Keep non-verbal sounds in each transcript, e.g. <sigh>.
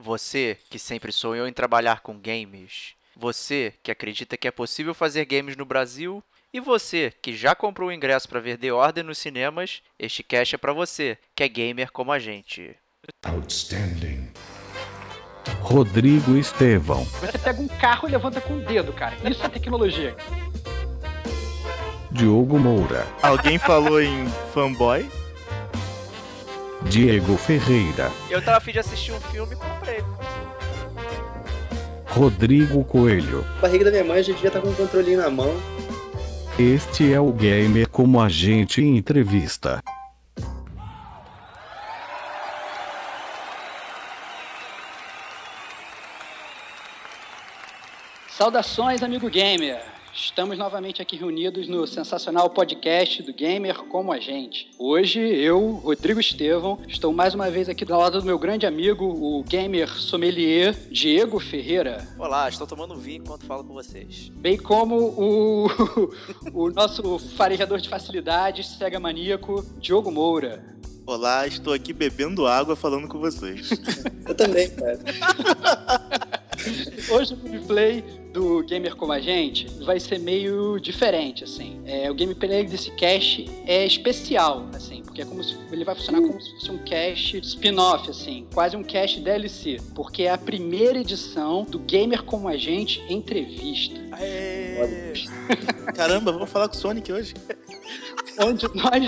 Você que sempre sonhou em trabalhar com games. Você que acredita que é possível fazer games no Brasil. E você que já comprou o ingresso para ver The Order nos cinemas, este cast é para você, que é gamer como a gente. Outstanding. Rodrigo Estevão, Você pega um carro e levanta com o dedo, cara. Isso é tecnologia. Diogo Moura, Alguém falou em fanboy? Diego Ferreira, Eu tava afim de assistir um filme e comprei. Rodrigo Coelho. A barriga da minha mãe já devia estar com um controlinho na mão. Este é o Gamer como a gente entrevista. Saudações, amigo gamer! Estamos novamente aqui reunidos no sensacional podcast do Gamer Como a Gente. Hoje, eu, Rodrigo Estevão, estou mais uma vez aqui do lado do meu grande amigo, o gamer sommelier Diego Ferreira, Olá, estou tomando vinho enquanto falo com vocês. bem como o, <laughs> o nosso farejador de facilidades, cega maníaco, Diogo Moura. Olá, estou aqui bebendo água falando com vocês. <laughs> Eu também, cara. Hoje o gameplay do Gamer Como a Gente vai ser meio diferente, assim. É, o gameplay desse cast é especial, assim, porque é como se, ele vai funcionar como se fosse um cast spin-off, assim, quase um cast DLC, porque é a primeira edição do Gamer Como a Gente Entrevista, Aê! Caramba, vamos falar com o Sonic hoje? <laughs> onde nós,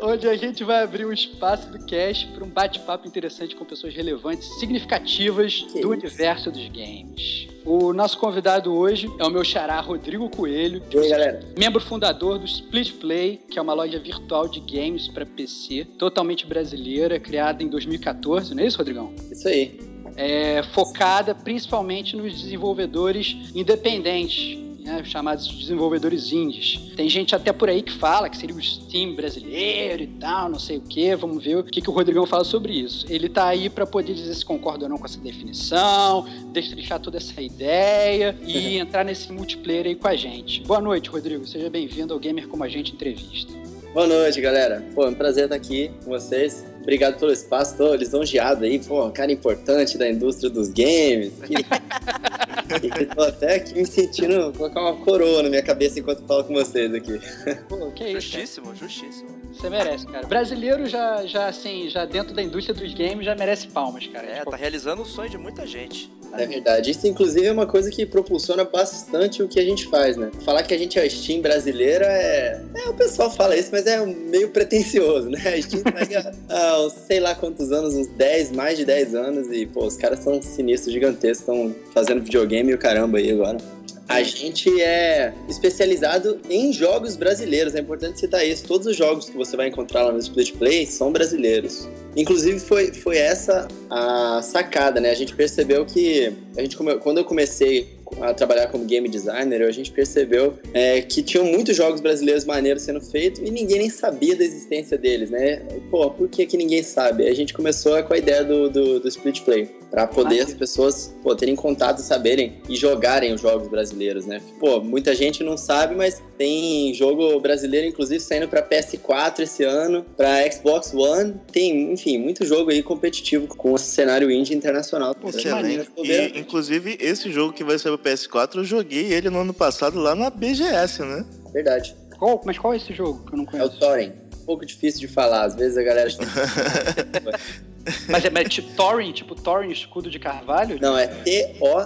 onde a gente vai abrir um espaço do cast para um bate-papo interessante com pessoas relevantes, significativas Que do isso. universo dos games. O nosso convidado hoje é o meu xará Rodrigo Coelho, E aí, galera? membro fundador do Split Play, que é uma loja virtual de games para PC, totalmente brasileira, criada em 2014, não é isso, Rodrigão? Isso aí. É, focada principalmente nos desenvolvedores independentes, né, chamados desenvolvedores indies. Tem gente até por aí que fala que seria o Steam brasileiro e tal, não sei o que. Vamos ver o que, que o Rodrigão fala sobre isso. Ele tá aí para poder dizer se concorda ou não com essa definição, destrinchar toda essa ideia e entrar nesse multiplayer aí com a gente. Boa noite, Rodrigo. Seja bem-vindo ao Gamer Como a Gente Entrevista. Boa noite, galera. Pô, é um prazer estar aqui com vocês. Obrigado pelo espaço. Tô lisonjeado aí. Pô, um cara importante da indústria dos games. Que... <laughs> e tô até aqui me sentindo colocar uma coroa na minha cabeça enquanto falo com vocês aqui. Pô, que isso, cara? Justíssimo, justíssimo. Você merece, cara. Brasileiro já, já, assim, já dentro da indústria dos games já merece palmas, cara. É, Tipo, tá realizando o sonho de muita gente. É verdade. Isso, inclusive, é uma coisa que propulsiona bastante o que a gente faz, né? Falar que a gente é a Steam brasileira é. É, o pessoal fala isso, mas é meio pretencioso, né? A Steam pega há <laughs> uns sei lá quantos anos, uns 10, mais de 10 anos, e, pô, os caras são sinistros, gigantescos, estão fazendo videogame e o caramba aí agora. A gente é especializado em jogos brasileiros, é importante citar isso. Todos os jogos que você vai encontrar lá no Split Play são brasileiros. Inclusive foi, foi essa a sacada, né? A gente percebeu que a gente quando eu comecei a trabalhar como game designer, a gente percebeu é, que tinham muitos jogos brasileiros maneiros sendo feitos e ninguém nem sabia da existência deles, né? Pô, por que, que ninguém sabe? A gente começou com a ideia do, do, do Split Play, para poder as pessoas pô, terem contato, saberem e jogarem os jogos brasileiros, né? Pô, muita gente não sabe, mas tem jogo brasileiro, inclusive, saindo para PS4 esse ano, para Xbox One. Tem, enfim, muito jogo aí competitivo com o cenário indie internacional. Pô, que Excelente. E, inclusive, esse jogo que vai sair pro PS4, eu joguei ele no ano passado lá na BGS, né? Verdade. Qual, mas qual é esse jogo que eu não É o conheço? Torrent. Um pouco difícil de falar, às vezes a galera. <laughs> <laughs> <laughs> Mas é, mas é tipo Thorin, tipo Thorin, escudo de carvalho? Não, é T-O-R-E-N.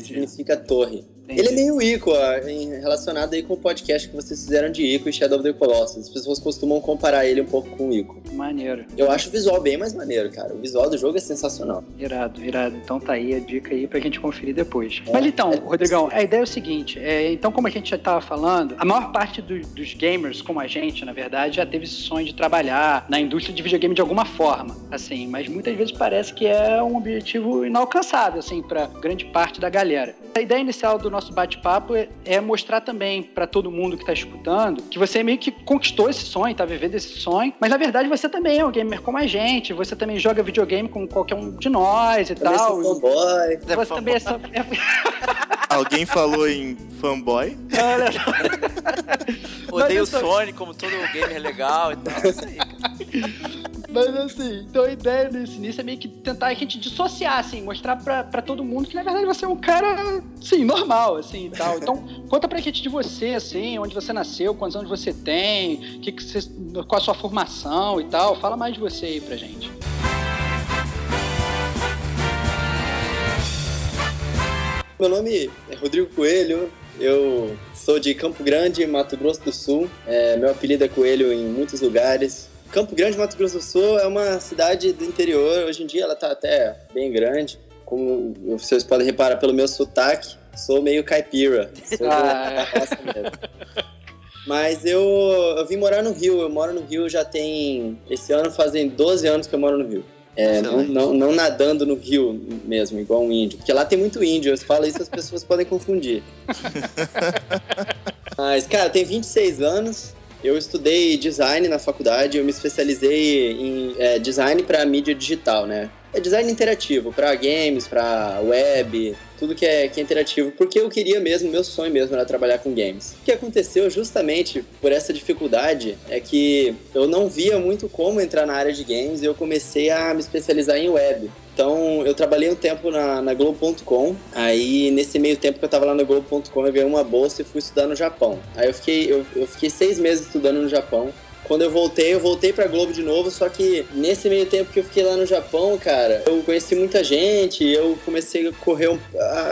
Significa torre. Entendi. Ele é meio Ico, ó, relacionado aí com o podcast que vocês fizeram de Ico e Shadow of the Colossus. As pessoas costumam comparar ele um pouco com o Ico. Maneiro. Eu acho o visual bem mais maneiro, cara. O visual do jogo é sensacional. Irado, irado. Então tá aí a dica aí pra gente conferir depois. Mas então, Rodrigão, a ideia é o seguinte: é, então, como a gente já tava falando, a maior parte do- dos gamers, como a gente, na verdade, já teve esse sonho de trabalhar na indústria de videogame de alguma forma, assim, mas muitas vezes parece que é um objetivo inalcançável, assim, pra grande parte da galera. A ideia inicial do nosso bate-papo é, é mostrar também pra todo mundo que tá escutando que você meio que conquistou esse sonho, tá vivendo esse sonho, mas na verdade você também é um gamer como a gente, você também joga videogame com qualquer um de nós e Também tal. sou fanboy. Você também é só... <laughs> Alguém falou em fanboy? Olha só. Odeio o Sonic como todo gamer legal e tal. Isso aí. <laughs> Mas assim, então a ideia nesse início é meio que tentar a gente dissociar, assim, mostrar pra, pra todo mundo que na verdade você é um cara, assim, normal, assim e tal. Então, <laughs> conta pra gente de você, assim, onde você nasceu, quantos anos você tem, que que você, qual a sua formação e tal. Fala mais de você aí pra gente. Meu nome é Rodrigo Coelho, eu sou de Campo Grande, Mato Grosso do Sul. É, meu apelido é Coelho em muitos lugares. Campo Grande, Mato Grosso do Sul é uma cidade do interior. Hoje em dia ela está até bem grande. Como vocês podem reparar pelo meu sotaque, sou meio caipira. Sou Ah, mesmo. Mas eu, eu vim morar no Rio. Eu moro no Rio já tem. Esse ano fazem 12 anos que eu moro no Rio. É, não, não, não nadando no rio mesmo, igual um índio. Porque lá tem muito índio. Eu falo isso as pessoas podem confundir. <laughs> Mas, cara, eu tenho 26 anos. Eu estudei design na faculdade. Eu me especializei em é, design para mídia digital, né? É design interativo, para games, para web, tudo que é, que é interativo, porque eu queria mesmo, meu sonho mesmo era trabalhar com games. O que aconteceu justamente por essa dificuldade é que eu não via muito como entrar na área de games e eu comecei a me especializar em web. Então, eu trabalhei um tempo na, na Globo.com, aí nesse meio tempo que eu tava lá na Globo.com, eu ganhei uma bolsa e fui estudar no Japão. Aí eu fiquei, eu, eu fiquei seis meses estudando no Japão, quando eu voltei, eu voltei pra Globo de novo, só que nesse meio tempo que eu fiquei lá no Japão, cara, eu conheci muita gente, eu comecei a correr,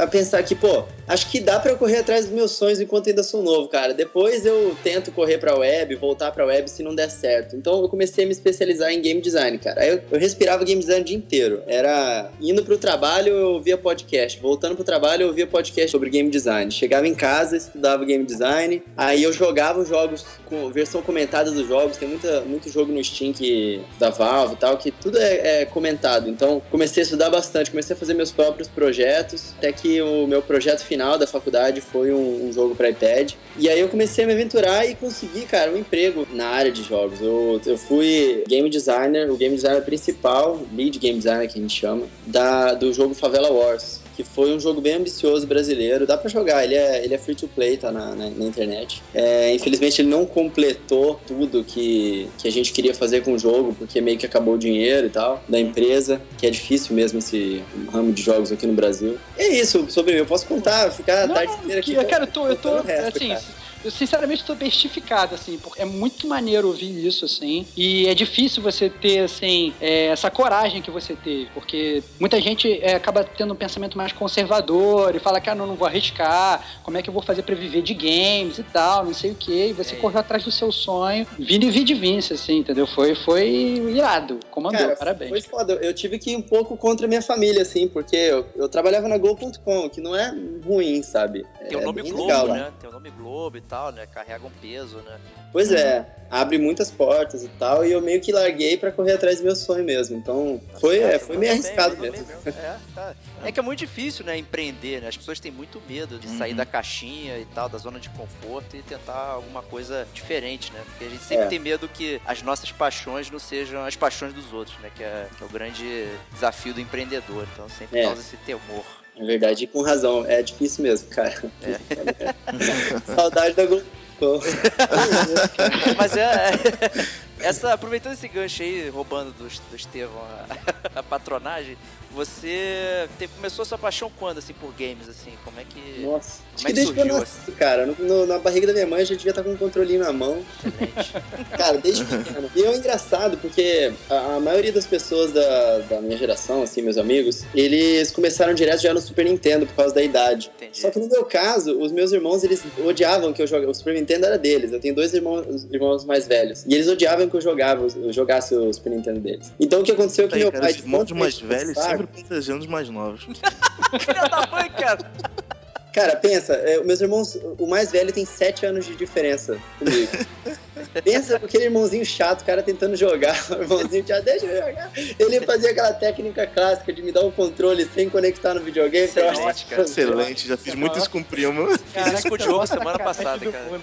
a pensar que, pô, acho que dá eu correr atrás dos meus sonhos enquanto ainda sou novo, cara. Depois eu tento correr pra web, voltar pra web se não der certo. Então eu comecei a me especializar em game design, cara. Aí eu, eu respirava game design o dia inteiro. Era indo pro trabalho, eu ouvia podcast. Voltando pro trabalho, eu ouvia podcast sobre game design. Chegava em casa, estudava game design. Aí eu jogava os jogos com versão comentada dos jogos. Tem muita, muito jogo no Steam que, da Valve e tal, que tudo é, é comentado. Então comecei a estudar bastante, comecei a fazer meus próprios projetos. Até que o meu projeto final da faculdade foi um, um jogo para iPad. E aí eu comecei a me aventurar e consegui, cara, um emprego na área de jogos. Eu, eu fui game designer, o game designer principal, lead game designer que a gente chama, da, do jogo Favela Wars. Que foi um jogo bem ambicioso brasileiro. Dá pra jogar, ele é, ele é free to play, tá na, na, na internet. É, infelizmente ele não completou tudo que, que a gente queria fazer com o jogo, porque meio que acabou o dinheiro e tal, da empresa, que é difícil mesmo esse ramo de jogos aqui no Brasil. É isso sobre mim, eu posso contar, ficar a tarde inteira aqui. cara, eu tô, eu tô, resto, assim, cara. Eu sinceramente tô bestificado, assim, porque é muito maneiro ouvir isso, assim, e é difícil você ter, assim, é, essa coragem que você teve, porque muita gente é, acaba tendo um pensamento mais conservador e fala que, ah, não, não vou arriscar, como é que eu vou fazer pra viver de games e tal, não sei o que, e você É. correu atrás do seu sonho, vindo e vir de vince, assim, entendeu? Foi, foi irado, comandou, Cara, parabéns. Foi foda. Eu tive que ir um pouco contra a minha família, assim, porque eu, eu trabalhava na Globo.com, que não é ruim, sabe? Tem o é nome Globo, legal né? Tem o nome Globo e tal, né? Carrega um peso, né? Pois é, abre muitas portas e tal, e eu meio que larguei pra correr atrás do meu sonho mesmo. Então, foi, é, Certo, foi meio bem, arriscado mesmo. bem É, tá. É que é muito difícil, né, empreender, né? As pessoas têm muito medo de sair Uhum. da caixinha e tal, da zona de conforto e tentar alguma coisa diferente, né? Porque a gente sempre É. tem medo que as nossas paixões não sejam as paixões dos outros, né? Que é, que é o grande desafio do empreendedor. Então sempre É. causa esse temor. É verdade, e com razão. É difícil mesmo, cara. É. <laughs> Saudade da Globo. Mas é. Essa, aproveitando esse gancho aí, roubando do, do Estevão a, <laughs> a patronagem, você te- começou a sua paixão quando, assim, por games, assim? Como é que. Nossa. Acho Como é que que desde que eu surgiu, nasci, cara. No- no- na barriga da minha mãe eu já devia estar com um controlinho na mão. Excelente. <laughs> Cara, desde pequeno. E é engraçado porque a, a maioria das pessoas da, da minha geração, assim, meus amigos, eles começaram direto já no Super Nintendo por causa da idade. Entendi. Só que no meu caso, os meus irmãos, eles odiavam que eu jogasse. O Super Nintendo era deles. Eu tenho dois irmãos, irmãos mais velhos. E eles odiavam que eu jogava, eu jogasse o Super Nintendo deles. Então o que aconteceu é que Aí, meu cara, pai. os irmãos mais velhos sempre protegendo os mais novos. <laughs> Filha da mãe, cara! Cara, pensa, é, meus irmãos, o mais velho tem 7 anos de diferença comigo. <laughs> pensa aquele irmãozinho chato, o cara tentando jogar, <laughs> o irmãozinho já deixa eu jogar. Ele fazia aquela técnica clássica de me dar o controle sem conectar no videogame. que eu acho Excelente, cara. Excelente, já fiz muito isso com o primo. Fiz isso com o Diogo semana passada, cara.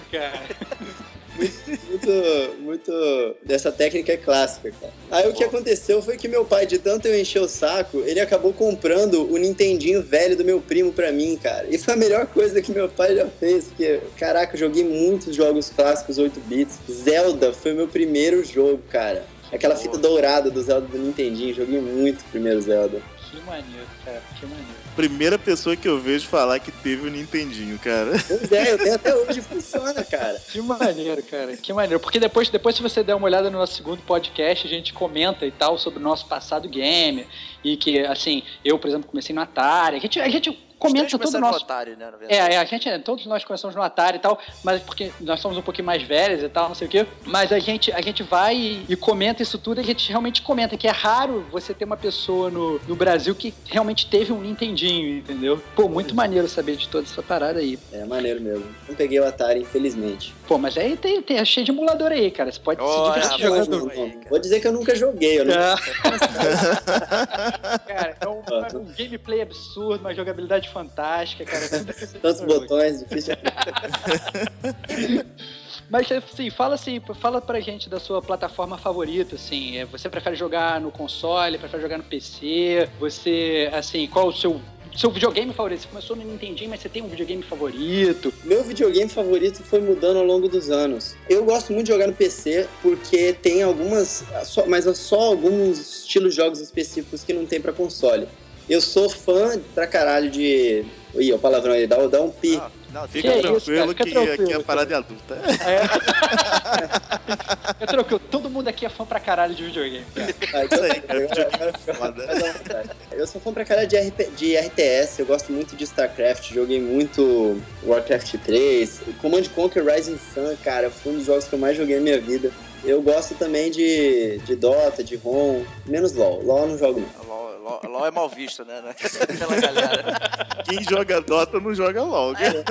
Muito, muito. Essa técnica é clássica, cara. Aí o que aconteceu foi que meu pai, de tanto eu encher o saco, ele acabou comprando o Nintendinho velho do meu primo pra mim, cara. E foi a melhor coisa que meu pai já fez, porque, caraca, eu joguei muitos jogos clássicos 8 bits. Zelda foi o meu primeiro jogo, cara. Aquela fita dourada do Zelda do Nintendinho. Joguei muito o primeiro Zelda. Que maneiro, cara. Que maneiro. Primeira pessoa que eu vejo falar que teve o Nintendinho, cara. Pois é, eu tenho até hoje funciona, cara. Que maneiro, cara. Que maneiro. Porque depois, depois, se você der uma olhada no nosso segundo podcast, a gente comenta e tal sobre o nosso passado game. E que, assim, eu, por exemplo, comecei no Atari. A gente, a gente comenta todo o começaram nosso. no Atari, né, É, verdade. é, a gente, é, todos nós começamos no Atari e tal, mas porque nós somos um pouquinho mais velhos e tal, não sei o quê. Mas a gente, a gente vai e, e comenta isso tudo, e a gente realmente comenta que é raro você ter uma pessoa no, no Brasil que realmente teve um Nintendinho, entendeu? Pô, muito maneiro saber de toda essa parada aí. É maneiro mesmo. Não peguei o Atari, infelizmente. Pô, mas aí tem, tem é cheio de emulador aí, cara. Você pode Olha, se divertir jogando. não. aí. Vou dizer que eu nunca joguei. Eu não... É. <laughs> cara, é um, é um gameplay absurdo, uma jogabilidade fantástica, cara. Tantos botões, difícil de <laughs> Mas assim, fala assim, fala pra gente da sua plataforma favorita, assim, é, você prefere jogar no console, prefere jogar no PC, você, assim, qual o seu seu videogame favorito? Você começou no Nintendinho, mas você tem um videogame favorito? Meu videogame favorito foi mudando ao longo dos anos. Eu gosto muito de jogar no PC porque tem algumas, mas só alguns estilos de jogos específicos que não tem pra console. Eu sou fã pra caralho de. Ih, o palavrão aí, dá, dá um pi. Ah, não, Fica Que tranquilo isso, cara, fica que tranquilo, aqui é cara. parada de adulta. É. <laughs> é tranquilo, todo mundo aqui é fã pra caralho de videogame. cara. Ah, então, Isso aí, cara. fica- dar vontade. Eu sou fã pra caralho de, RP de RTS, eu gosto muito de StarCraft, joguei muito Warcraft 3, Command Conquer Rising Sun, cara, foi um dos jogos que eu mais joguei na minha vida. Eu gosto também de, de Dota, de ROM, menos LoL. LoL eu não jogo não. LOL, LOL- é mal visto, né? né? <laughs> Pela galera. Quem joga Dota não joga LOL. cara.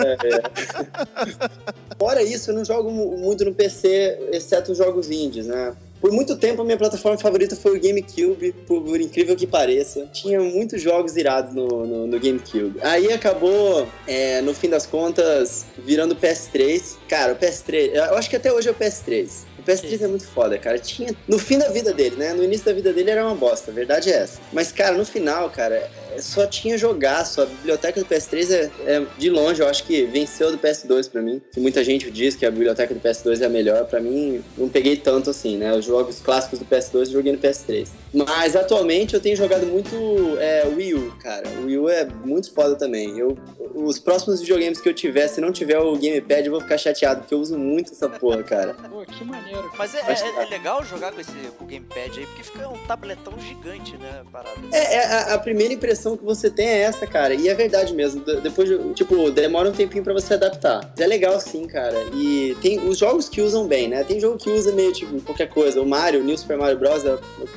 Fora isso, eu não jogo mu- muito no PC, exceto os jogos indies, né? Por muito tempo, a minha plataforma favorita foi o GameCube, por, por incrível que pareça. Tinha muitos jogos irados no, no, no GameCube. Aí acabou, é, no fim das contas, virando o PS3. Cara, o PS3, eu acho que até hoje é o PS3. O PS3 é muito foda, cara. Tinha. No fim da vida dele, né? No início da vida dele era uma bosta, a verdade é essa. Mas, cara, no final, cara, só tinha jogaço. A biblioteca do PS3 é, é, de longe, eu acho que venceu do PS2 pra mim. Que muita gente diz que a biblioteca do PS2 é a melhor. Pra mim, não peguei tanto assim, né? Os jogos clássicos do PS2 eu joguei no PS3. Mas atualmente eu tenho jogado muito é, Wii U, cara. O Wii U é muito foda também. Eu, os próximos videogames que eu tiver, se não tiver o Gamepad, eu vou ficar chateado, porque eu uso muito essa porra, cara. Pô, que maneiro. Mas é, Acho é- é legal jogar com esse com o gamepad aí, porque fica um tabletão gigante, né? Parada. É, é, a, a primeira impressão que você tem é essa, cara. E é verdade mesmo. De- depois, de- tipo, demora um tempinho pra você adaptar. Mas é legal sim, cara. E tem os jogos que usam bem, né? Tem jogo que usa meio, tipo, qualquer coisa. O Mario, o New Super Mario Bros.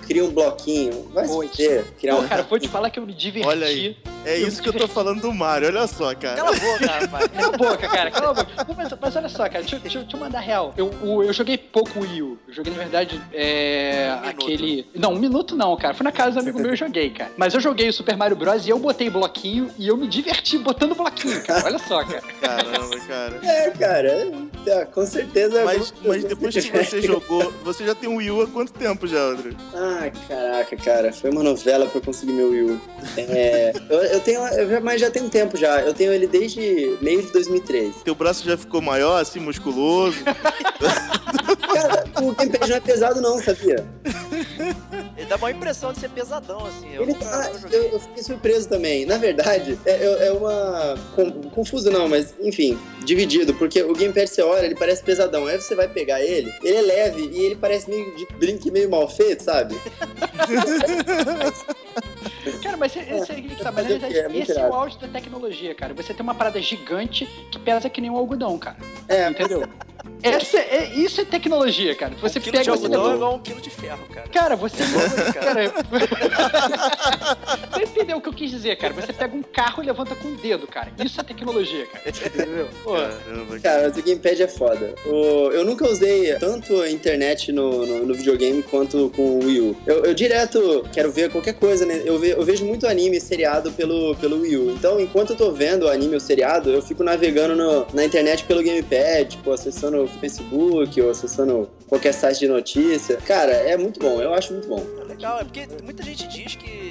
cria um bloquinho. Vai Pô, se fuder. Criar Pô, um... cara, vou te <laughs> falar que eu me diverti. Olha aí. É Eu isso que eu tô falando do Mario, olha só, cara. Cala a boca, rapaz. Cala a boca, cara, cala a boca. Não, mas, mas olha só, cara, deixa, eu- deixa eu- deixa eu mandar real. Eu, o- eu joguei pouco Wii U. Eu joguei, na verdade, é, Um minuto. aquele. Não, um minuto não, cara. Fui na casa do amigo meu e joguei, cara. Mas eu joguei o Super Mario Bros. e eu botei bloquinho e eu me diverti botando bloquinho, cara. Olha só, cara. <laughs> Caramba, cara. É, cara. é, com certeza. Mas, eu- mas depois que você jogou, você já tem um Wii U há quanto tempo já, André? Ah, caraca, cara, foi uma novela pra eu conseguir meu Wii U. É, eu, eu tenho, eu já, mas já tem um tempo já. Eu tenho ele desde meio de 2013. Teu braço já ficou maior, assim, musculoso. <laughs> Cara, o gamepad não é pesado não, sabia? Ele dá uma impressão de ser pesadão, assim. Eu Ele tá, eu, eu fiquei surpreso também. Na verdade, é, é- é uma. confuso não, mas enfim, dividido, porque o gamepad você olha, ele parece pesadão. Aí você vai pegar ele, ele é leve e ele parece meio de brinque meio mal feito, sabe? <laughs> Cara, mas esse, que tá, mas esse? É muito esse é o auge da tecnologia, cara. Você tem uma parada gigante que pesa que nem um algodão, cara. É, Entendeu? <laughs> Essa é, isso é tecnologia, cara. Você um quilo pega de você algodão é leva- igual um quilo de ferro, cara. Cara, você. <laughs> cara, você entendeu o que eu quis dizer, cara? Você pega um carro e levanta com o dedo, cara. Isso é tecnologia, cara. <laughs> Entendeu? Pô, cara. Mas o gamepad é foda. O- eu nunca usei tanto a internet no, no, no videogame quanto com o Wii U. Eu, eu direto quero ver qualquer coisa, né? Eu, ve- eu vejo muito anime seriado pelo, pelo Wii U. Então, enquanto eu tô vendo o anime ou seriado, eu fico navegando no- na internet pelo gamepad, tipo, acessando o Facebook ou acessando qualquer site de notícia. Cara, é muito bom. Eu acho muito bom. É legal, é porque muita gente diz que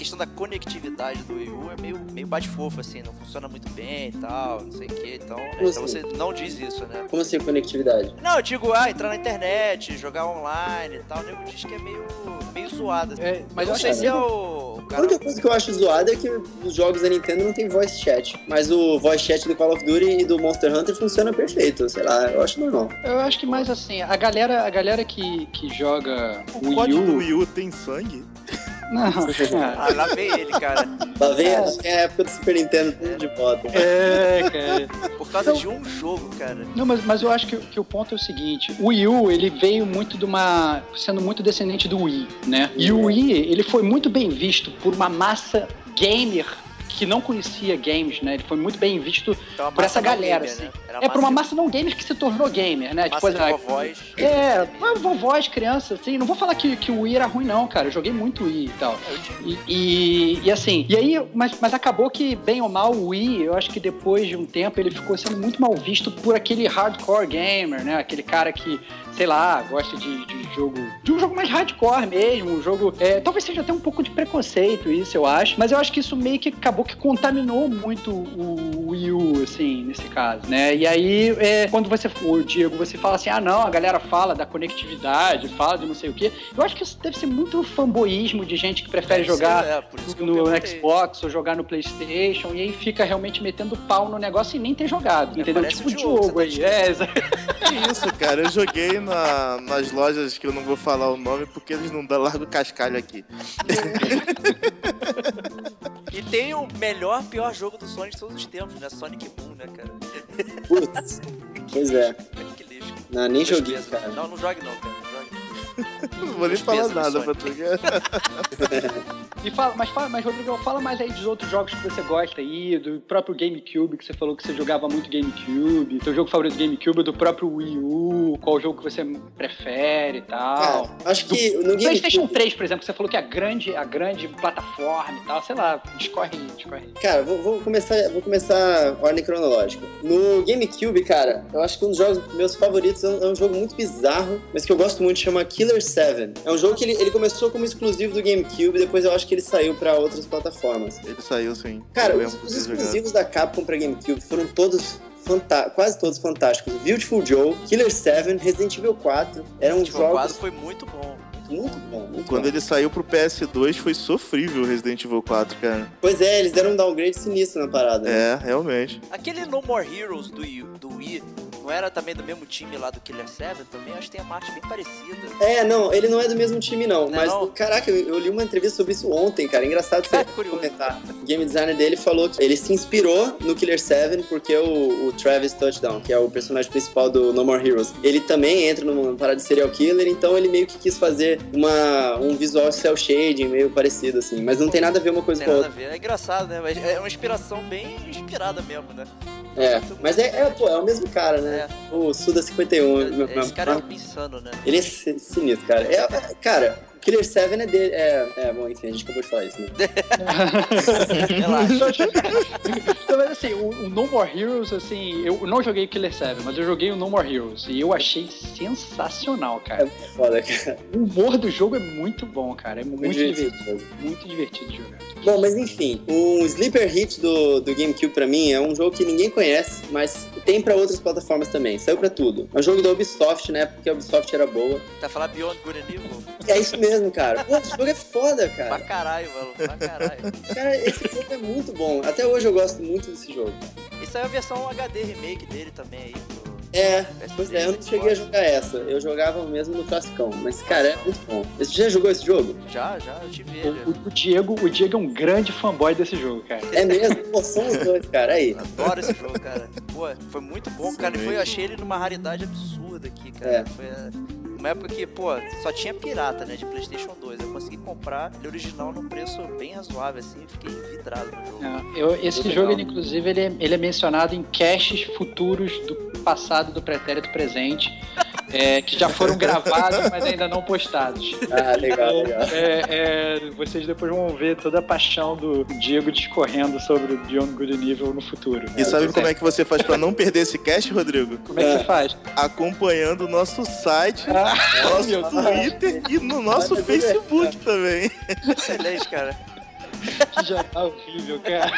questão da conectividade do Wii U é meio, meio bate-fofo, assim, não funciona muito bem e tal, não sei o que, então, né, então assim? você não diz isso, né? Como assim, conectividade? Não, eu digo, ah, entrar na internet, jogar online e tal, o nego diz que é meio, meio zoado. assim. É, mas eu não sei se é o, o A cara... única coisa que eu acho zoada é que os jogos da Nintendo não tem voice chat. Mas o voice chat do Call of Duty e do Monster Hunter funciona perfeito. Sei lá, eu acho normal. Eu acho que mais assim, a galera, a galera que, que joga O Wii código do U. Wii U tem sangue? Não, Ah, lá vem ele, cara. Lá vem, É. vem a época do Super Nintendo tudo de volta. é, cara. Por causa Então- de um jogo, cara. Não, mas, mas eu acho que, que o ponto é o seguinte: o Wii U, ele veio muito de uma. sendo muito descendente do Wii, né? E o Wii, ele foi muito bem visto por uma massa gamer que não conhecia games, né? Ele foi muito bem visto Então, por essa galera, gamer, assim. né? Era É por uma massa não gamer que se tornou gamer, né? massa de a- vovós. É, vovós, criança, assim. Não vou falar que, que o Wii era ruim, não, cara. Eu joguei muito Wii e tal. E, e, e assim, e aí, mas, mas acabou que, bem ou mal, o Wii, eu acho que depois de um tempo ele ficou sendo muito mal visto por aquele hardcore gamer, né? Aquele cara que, sei lá, gosta de, de jogo. De um jogo mais hardcore mesmo, um jogo. é, talvez seja até um pouco de preconceito, isso eu acho. Mas eu acho que isso meio que acabou que contaminou muito o Wii U, assim, nesse caso, né? E aí, é, quando você, o Diego, você fala assim, ah, não, a galera fala da conectividade, fala de não sei o quê. Eu acho que isso deve ser muito fanboísmo de gente que prefere deve ser, jogar é, no. Xbox ou jogar no PlayStation e aí fica realmente metendo pau no negócio e nem ter jogado, É, entendeu? Tipo o Diogo, aí. tá É, <laughs> Que isso, cara? Eu joguei na- nas lojas que eu não vou falar o nome porque eles não dão largo cascalho aqui. <laughs> E tem o melhor, pior jogo do Sonic de todos os tempos, né? Sonic Boom, né, cara? Putz. Pois é. Que lixo. Não, nem Dois joguei, pesos. cara. Não, não jogue não, cara. Não jogue. Não vou nem falar nada pra tu. <laughs> E fala, mas fala, mas Rodrigo, fala mais aí dos outros jogos que você gosta aí, do próprio GameCube, que você falou que você jogava muito GameCube, teu jogo favorito do GameCube, do próprio Wii U, qual jogo que você prefere e tal. Cara, acho que no PlayStation GameCube... 3, por exemplo, que você falou que é a grande, a grande plataforma e tal, sei lá, discorre aí, discorre aí. Cara, vou, vou começar, vou começar a ordem cronológica. No GameCube, cara, eu acho que um dos jogos meus favoritos é um, é um jogo muito bizarro, mas que eu gosto muito, chama Killer 7. É um jogo que ele, ele começou como exclusivo do GameCube, depois eu acho que ele saiu pra outras plataformas. Ele saiu sim. Cara, os, os exclusivos da Capcom pra GameCube foram todos fanta- quase todos fantásticos. Beautiful Joe, Killer 7, Resident Evil 4, eram o quadro jogos foi muito bom. muito bom, muito Quando bom. ele saiu pro PS2 foi sofrível o Resident Evil 4, cara. Pois é, eles deram um downgrade sinistro na parada. né? É, realmente. Aquele No More Heroes do do Wii não era também do mesmo time lá do Killer 7? Também acho que tem a arte bem parecida. É, não, ele não é do mesmo time, não. Não é mas, não? caraca, eu, eu li uma entrevista sobre isso ontem, cara. Engraçado você <laughs> É, comentar. O game designer dele falou que ele se inspirou no Killer 7 porque o, o Travis Touchdown, que é o personagem principal do No More Heroes, ele também entra numa parada de serial killer, então ele meio que quis fazer uma, um visual cel shading meio parecido, assim. Mas não tem nada a ver uma coisa com a nada a outra. ver. É engraçado, né? Mas é uma inspiração bem inspirada mesmo, né? É, mas é, é, pô, é o mesmo cara, né? O Suda 51. meu- Esse cara é insano, né? Ele é si- sinistro, cara. É, é- cara, o Killer 7 é dele. É, é, bom, enfim, a gente acabou de falar isso, né? <laughs> Relaxa. Então, mas assim, o, o No More Heroes, assim, eu não joguei Killer 7, mas eu joguei o No More Heroes e eu achei sensacional, cara. É foda, cara. O humor do jogo é muito bom, cara. É muito, Muito divertido. divertido. Muito divertido de jogar. Bom, mas enfim, o Sleeper Hit do, do GameCube pra mim é um jogo que ninguém conhece, mas tem pra outras plataformas também. Saiu pra tudo. É um jogo da Ubisoft, né? Porque a Ubisoft era boa. Tá falando Beyond Good and Evil? É isso mesmo, cara. Pô, esse jogo é foda, Pra cara. caralho, mano. Pra caralho. Cara, esse jogo é muito bom. Até hoje eu gosto muito desse jogo. Isso aí é a versão HD remake dele também aí. Pro... É, PS3, pois é, eu não cheguei a jogar essa. Eu jogava mesmo no classicão. Mas, cara, é muito bom. Você já jogou esse jogo? Já, já, eu tive O, ele. o- o Diego, o Diego é um grande fanboy desse jogo, cara. É mesmo? Pô, são os dois, cara. Aí. Adoro esse jogo, cara. Pô, foi muito bom, cara. E foi, eu achei ele numa raridade absurda aqui, cara. É. Foi é, uma época que, pô, só tinha pirata, né, de Playstation 2. Consegui comprar ele original num preço bem razoável, assim, e fiquei vidrado no jogo. É, eu- esse Muito jogo, ele, inclusive, ele é, ele é mencionado em caches futuros do passado, do pretérito presente, é, que já foram gravados, mas ainda não postados. Ah, legal, legal. É, é, vocês depois vão ver toda a paixão do Diego discorrendo sobre o Beyond Good Evil no futuro. E sabe como é que você faz pra não perder esse cast, Rodrigo? Como é que você faz? Acompanhando o nosso site, Ah, nosso Twitter e no nosso Facebook também. Excelente, cara. que <laughs> já tá horrível, cara.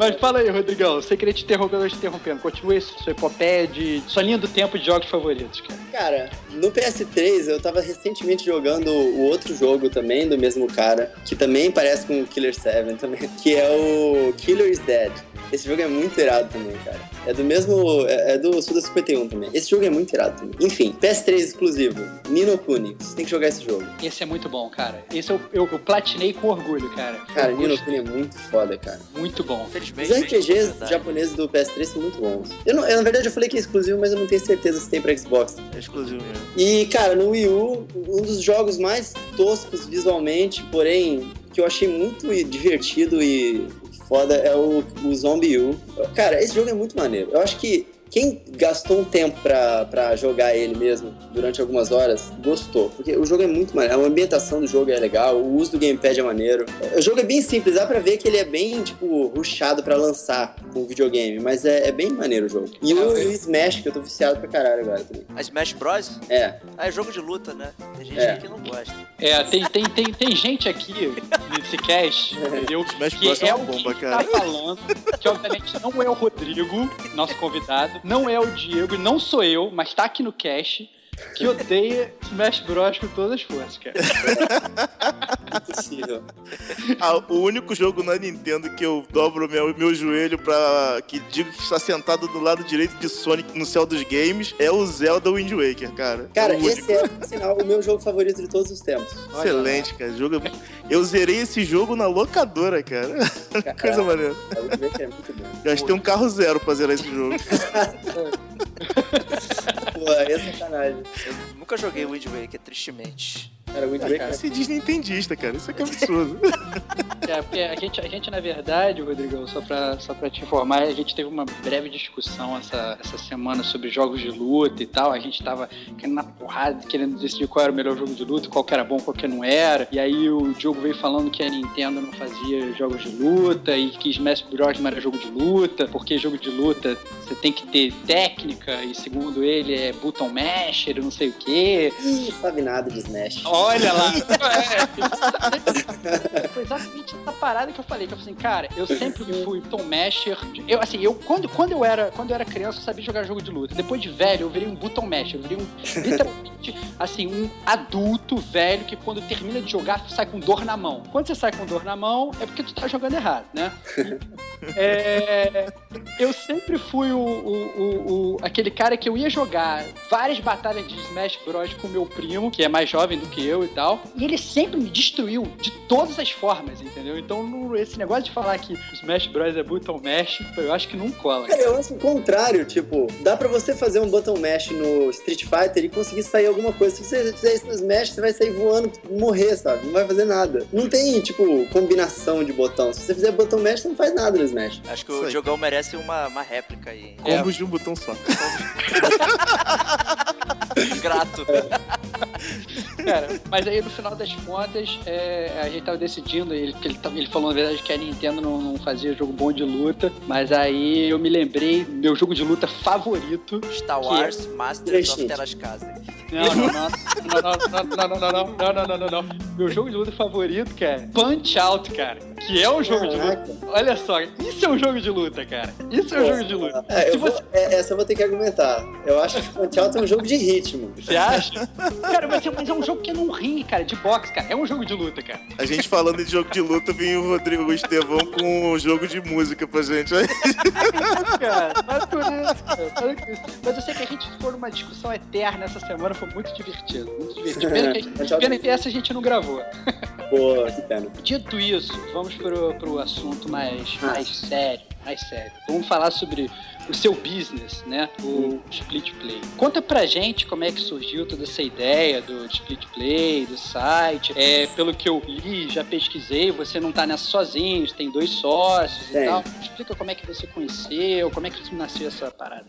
Mas fala aí, Rodrigão. Sem querer te interromper, eu tô te interrompendo. Continua isso, sua epopeia de. Sua linha do tempo de jogos favoritos, cara. Cara, no PS3 eu tava recentemente jogando o outro jogo também, do mesmo cara, que também parece com o Killer 7 também, <laughs> que é o Killer is Dead. Esse jogo é muito irado também, cara. É do mesmo. É, é do Suda 51 também. Esse jogo é muito irado também. Enfim, PS3 exclusivo. Nino Kuni. Você tem que jogar esse jogo. Esse é muito bom, cara. Esse eu, eu, eu platinei com orgulho, cara. Cara, Eu Nino Kuni é muito foda, cara. Muito bom. Os Infelizmente. RPGs verdade, japoneses do PS3 são muito bons. Eu, não, eu, na verdade, eu falei que é exclusivo, mas eu não tenho certeza se tem pra Xbox. É exclusivo mesmo. E, cara, no Wii U, um dos jogos mais toscos visualmente, porém, que eu achei muito divertido e foda é o, o Zombie U. Cara, esse jogo é muito maneiro. Eu acho que quem gastou um tempo pra, pra jogar ele mesmo durante algumas horas, gostou. Porque o jogo é muito maneiro. A ambientação do jogo é legal, o uso do gamepad é maneiro. O jogo é bem simples, dá pra ver que ele é bem, tipo, rushado pra lançar com o videogame. Mas é, é bem maneiro o jogo. E o, e o Smash, que eu tô viciado pra caralho agora também. A Smash Bros? É, Ah, é jogo de luta, né? Tem gente É. que não gosta. É, tem, tem, tem, tem gente aqui nesse cast, <laughs> entendeu? Smash Que Bros é é uma o bomba, que cara. tá falando, que obviamente não é o Rodrigo, nosso convidado, não é o Diego, não sou eu, mas tá aqui no cast, que odeia Smash Bros com todas as forças, cara. <laughs> impossível. <laughs> Ah, o único jogo na Nintendo que eu dobro meu, meu joelho pra. que digo que está sentado do lado direito de Sonic no céu dos games é o Zelda Wind Waker, cara. Cara, É esse é, por sinal, o meu jogo favorito de todos os tempos. <laughs> Excelente, cara. Jogo... é Eu zerei esse jogo na locadora, cara. <laughs> Coisa maneira. O Wind Waker é muito bom. Gastei um carro zero pra zerar esse jogo. Pô, aí é sacanagem. Eu nunca joguei Wind Waker, tristemente. Cara, o Wind Waker é Esse diz nintendista, cara. Isso aqui é absurdo. <laughs> É, porque a gente, a gente, na verdade, Rodrigão, só pra, só pra te informar, a gente teve uma breve discussão essa, essa semana sobre jogos de luta e tal. A gente tava querendo na porrada, querendo decidir qual era o melhor jogo de luta, qual que era bom, qual que não era. E aí o Diogo veio falando que a Nintendo não fazia jogos de luta e que Smash Bros não era jogo de luta, porque jogo de luta você tem que ter técnica e segundo ele é button masher e não sei o quê. Ih, sabe nada de Smash. Olha lá! É, foi exatamente essa parada que eu falei, que eu falei assim, cara, eu sempre fui Tom Masher. Eu, assim, eu quando, quando, eu era, quando eu era criança, eu sabia jogar jogo de luta. Depois de velho, eu virei um button masher. Eu virei um, literalmente, assim, um adulto velho que quando termina de jogar, sai com dor na mão. Quando você sai com dor na mão, é porque tu tá jogando errado, né? É, eu sempre fui o, o- o- o- aquele cara que eu ia jogar várias batalhas de Smash Bros com meu primo, que é mais jovem do que e tal, e ele sempre me destruiu de todas as formas, entendeu? Então no- esse negócio de falar que Smash Bros é button mash, eu acho que não cola. Cara, eu acho o contrário, tipo, dá pra você fazer um button mash no Street Fighter e conseguir sair alguma coisa. Se você fizer isso no Smash, você vai sair voando, morrer, sabe? Não vai fazer nada. Não tem, tipo, combinação de botão. Se você fizer button mash, você não faz nada no Smash. Acho que Isso o aí. jogão merece uma, uma réplica aí. Combos de um botão só. <laughs> Grato. <laughs> Cara, mas aí no final das contas, é, a gente tava decidindo, ele, ele, ele falou na verdade que a Nintendo não, não fazia jogo bom de luta, mas aí eu me lembrei, meu jogo de luta favorito. Star Wars Masters of. Terascasa. Não, não, não, não, não, não, não, não, não, não, não, não, não, não. Meu jogo de luta favorito, cara, Punch Out, cara. Que é um jogo de luta. Caraca. Olha só, isso é um jogo de luta, cara. Isso é um jogo de luta. É, eu vou- você, é, essa eu vou ter que argumentar. Eu acho que Punch Out é um jogo de ritmo. você acha? Cara, mas é, mas é um jogo que é num ringue, cara, de boxe, cara. É um jogo de luta, cara. A gente falando de jogo de luta, vem o Rodrigo o Estevão com um jogo de música pra gente. <laughs> cara. Isso, cara. Mas eu sei que a gente ficou numa discussão eterna essa semana, foi muito divertido. Muito divertido. Pena que, a gente- <laughs> pena que essa a gente não gravou. Pô, que pena. Dito isso, vamos pro, pro assunto mais, mais sério. Mais sério. Vamos falar sobre o seu business, né? O Split Play. Conta pra gente como é que surgiu toda essa ideia do Split Play, do site. É, pelo que eu li, já pesquisei, você não tá nessa sozinho, você tem dois sócios e Tem. tal. Explica como é que você conheceu, como é que nasceu essa parada.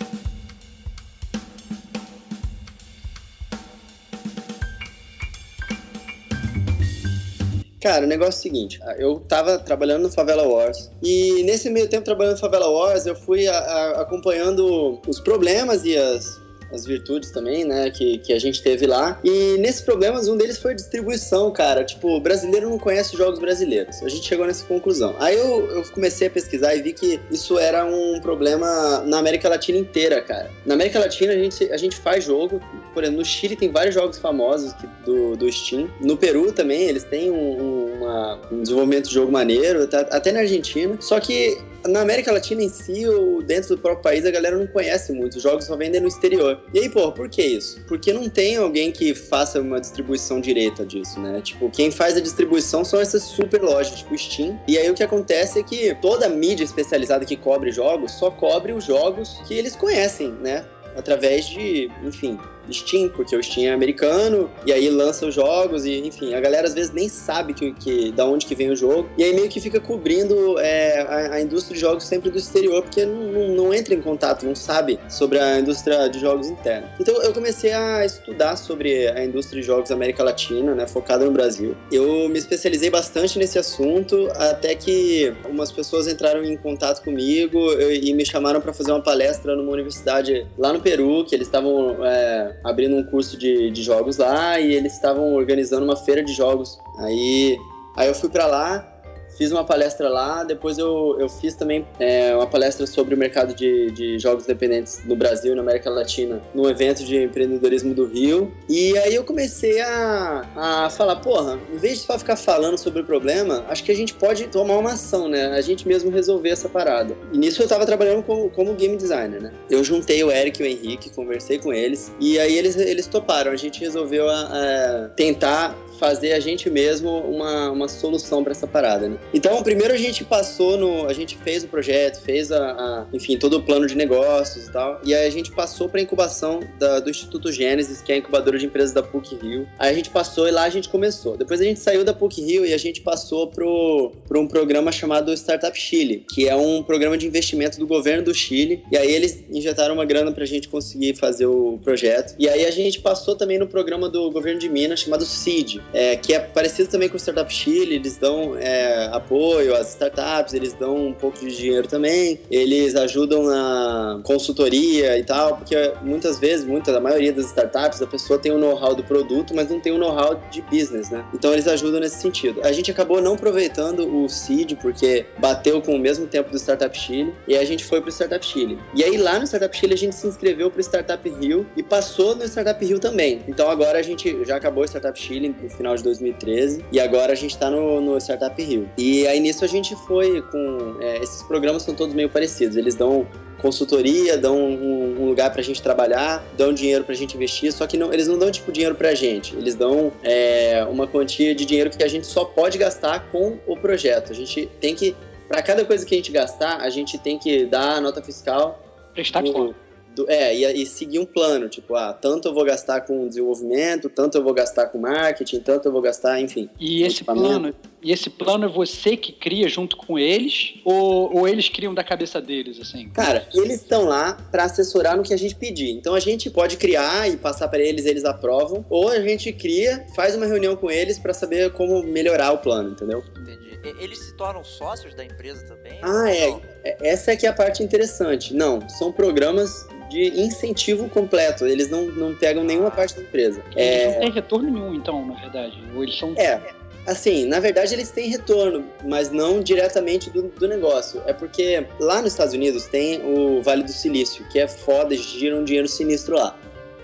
Cara, o negócio é o seguinte, eu tava trabalhando no Favela Wars e nesse meio tempo trabalhando no Favela Wars eu fui a- a- acompanhando os problemas e as, as virtudes também, né, que, que a gente teve lá. E nesses problemas, um deles foi distribuição, cara. Tipo, o brasileiro não conhece jogos brasileiros. A gente chegou nessa conclusão. Aí eu, eu comecei a pesquisar e vi que isso era um problema na América Latina inteira, cara. Na América Latina, a gente, a gente faz jogo. Por exemplo, no Chile tem vários jogos famosos que- do, do Steam. No Peru também, eles têm um, um- uma- um desenvolvimento de jogo maneiro. tá- Até na Argentina. Só que na América Latina em si, ou dentro do próprio país, a galera não conhece muito. Os jogos só vendem no exterior. E aí, pô, por que isso? Porque não tem alguém que faça uma distribuição direta disso, né? Tipo, quem faz a distribuição são essas super lojas, tipo Steam. E aí o que acontece é que toda mídia especializada que cobre jogos só cobre os jogos que eles conhecem, né? Através de, enfim, Steam, porque o Steam é americano, e aí lança os jogos, e enfim, a galera às vezes nem sabe que, que, da onde que vem o jogo, e aí meio que fica cobrindo é, a, a indústria de jogos sempre do exterior, porque não, não, não entra em contato, não sabe sobre a indústria de jogos interna. Então eu comecei a estudar sobre a indústria de jogos América Latina, né, focada no Brasil. Eu me especializei bastante nesse assunto, até que umas pessoas entraram em contato comigo e me chamaram para fazer uma palestra numa universidade lá no Peru, que eles estavam é, abrindo um curso de, de jogos lá e eles estavam organizando uma feira de jogos. Aí, aí eu fui para lá, fiz uma palestra lá, depois eu, eu fiz também é, uma palestra sobre o mercado de, de jogos independentes no Brasil e na América Latina, num evento de empreendedorismo do Rio. E aí eu comecei a, a falar, porra, em vez de só ficar falando sobre o problema, acho que a gente pode tomar uma ação, né? A gente mesmo resolver essa parada. E nisso eu tava trabalhando como, como game designer, né? Eu juntei o Eric e o Henrique, conversei com eles, e aí eles, eles toparam. A gente resolveu a- a tentar fazer a gente mesmo uma, uma solução para essa parada, né? Então, primeiro a gente passou no. A gente fez o projeto, fez a, a- enfim, todo o plano de negócios e tal. E aí a gente passou para incubação da- do Instituto Gênesis, que é a incubadora de empresas da PUC Rio. Aí a gente passou e lá a gente começou. Depois a gente saiu da PUC Rio e a gente passou pro, pro um programa chamado Startup Chile, que é um programa de investimento do governo do Chile. E aí eles injetaram uma grana pra gente conseguir fazer o projeto. E aí a gente passou também no programa do governo de Minas chamado CID, é, que é parecido também com o Startup Chile. Eles dão é, apoio às startups, eles dão um pouco de dinheiro também, eles ajudam na consultoria e tal, porque muitas vezes, muita, a maioria das startups, a pessoa tem o know-how do produto, mas não tem o know-how de business, né? Então eles ajudam nesse sentido. A gente acabou não aproveitando o Seed, porque bateu com o mesmo tempo do Startup Chile, e a gente foi pro Startup Chile. E aí lá no Startup Chile a gente se inscreveu pro Startup Rio e passou no Startup Rio também. Então agora a gente já acabou o Startup Chile final de 2013 e agora a gente tá no, no Startup Rio. E aí nisso a gente foi com. é, esses programas são todos meio parecidos. Eles dão consultoria, dão um, um lugar pra gente trabalhar, dão dinheiro pra gente investir, só que não, eles não dão tipo dinheiro pra gente, eles dão é, uma quantia de dinheiro que a gente só pode gastar com o projeto. A gente tem que, pra cada coisa que a gente gastar, a gente tem que dar a nota fiscal Prestar conta. Do- é, e, e seguir um plano, tipo, ah, tanto eu vou gastar com desenvolvimento, tanto eu vou gastar com marketing, tanto eu vou gastar, enfim. E esse plano, e esse plano é você que cria junto com eles ou, ou eles criam da cabeça deles assim? Cara, eles estão lá pra assessorar no que a gente pedir. Então a gente pode criar e passar pra eles, eles aprovam, ou a gente cria, faz uma reunião com eles pra saber como melhorar o plano, entendeu? Entendi. E- Eles se tornam sócios da empresa também? Ah, é. Não. É- Essa é que é a parte interessante. Não, são programas de incentivo completo. Eles não, não pegam nenhuma parte da empresa. Eles É, não têm retorno nenhum, então, na verdade. Ou eles são. É, assim, na verdade eles têm retorno, mas não diretamente do, do negócio. É porque lá nos Estados Unidos tem o Vale do Silício, que é foda, eles giram um dinheiro sinistro lá.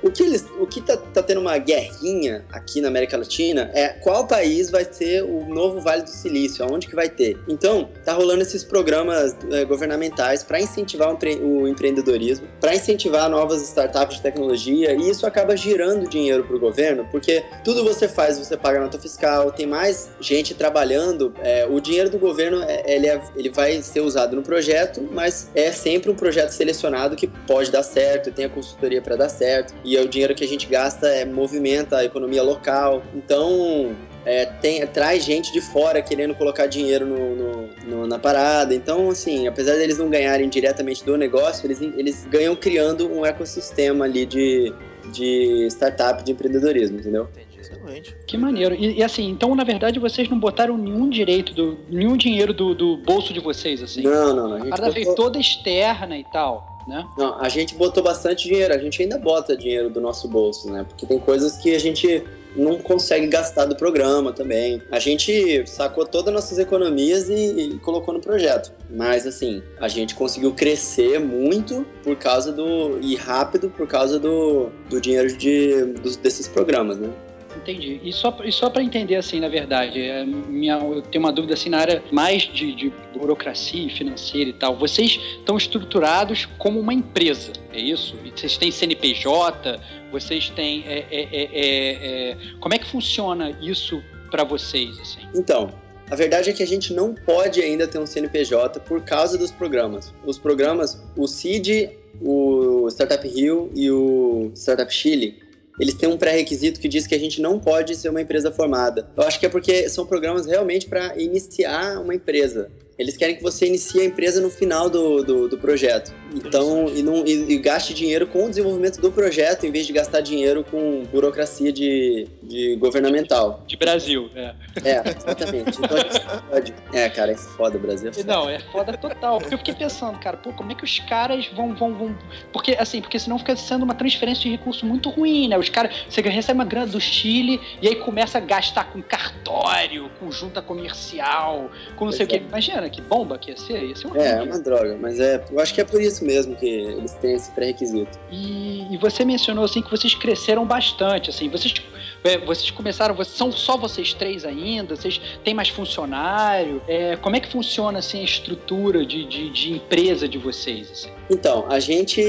O que, eles, o que tá, tá tendo uma guerrinha aqui na América Latina é qual país vai ser o novo Vale do Silício, aonde que vai ter. Então, tá rolando esses programas eh, governamentais para incentivar o, o empreendedorismo, para incentivar novas startups de tecnologia, e isso acaba girando dinheiro pro governo, porque tudo você faz, você paga nota fiscal, tem mais gente trabalhando, é, o dinheiro do governo é- ele, é- ele vai ser usado no projeto, mas é sempre um projeto selecionado que pode dar certo, tem a consultoria para dar certo, e é o dinheiro que a gente gasta é movimenta a economia local. Então, é, tem, traz gente de fora querendo colocar dinheiro no, no- no- na parada. Então, assim, apesar deles não ganharem diretamente do negócio, eles, eles ganham criando um ecossistema ali de, de startup, de empreendedorismo, entendeu? Entendi. Excelente. Que maneiro. E, e, assim, então, na verdade, vocês não botaram nenhum direito, do, nenhum dinheiro do, do bolso de vocês, assim. Não, não, não. A A parada veio botou- toda externa e tal. Né? Não, a gente botou bastante dinheiro, a gente ainda bota dinheiro do nosso bolso, né? Porque tem coisas que a gente não consegue gastar do programa também. A gente sacou todas as nossas economias e, e colocou no projeto. Mas assim, a gente conseguiu crescer muito por causa do. e rápido por causa do, do dinheiro de, dos, desses programas, né? Entendi. E só, e só para entender, assim, na verdade, é, minha, eu tenho uma dúvida assim na área mais de, de burocracia financeira e tal. Vocês estão estruturados como uma empresa, é isso? Vocês têm CNPJ, vocês têm. é, é, é, é, é, como é que funciona isso para vocês, assim? Então, a verdade é que a gente não pode ainda ter um CNPJ por causa dos programas. Os programas, o CID, o Startup Rio e o Startup Chile, eles têm um pré-requisito que diz que a gente não pode ser uma empresa formada. Eu acho que é porque são programas realmente para iniciar uma empresa. Eles querem que você inicie a empresa no final do, do, do projeto. Então, e, não, e, e gaste dinheiro com o desenvolvimento do projeto, em vez de gastar dinheiro com burocracia de, de governamental. De Brasil, é. É, exatamente. Então. É, cara, é foda, o Brasil é foda. Não, é foda total. Porque eu fiquei pensando, cara, pô, como é que os caras vão, vão, vão. Porque, assim, porque senão fica sendo uma transferência de recurso muito ruim, né? Os caras, você recebe uma grana do Chile e aí começa a gastar com cartório, com junta comercial, com não sei o quê. é. Imagina que bomba que ia ser. Ia ser É, é uma droga, mas é, eu acho que é por isso mesmo que eles têm esse pré-requisito. E, e você mencionou assim que vocês cresceram bastante, assim, vocês, é, vocês começaram, vocês- são só vocês três ainda, vocês têm mais funcionário, é, como é que funciona assim a estrutura de, de, de empresa de vocês? Assim? Então, a gente,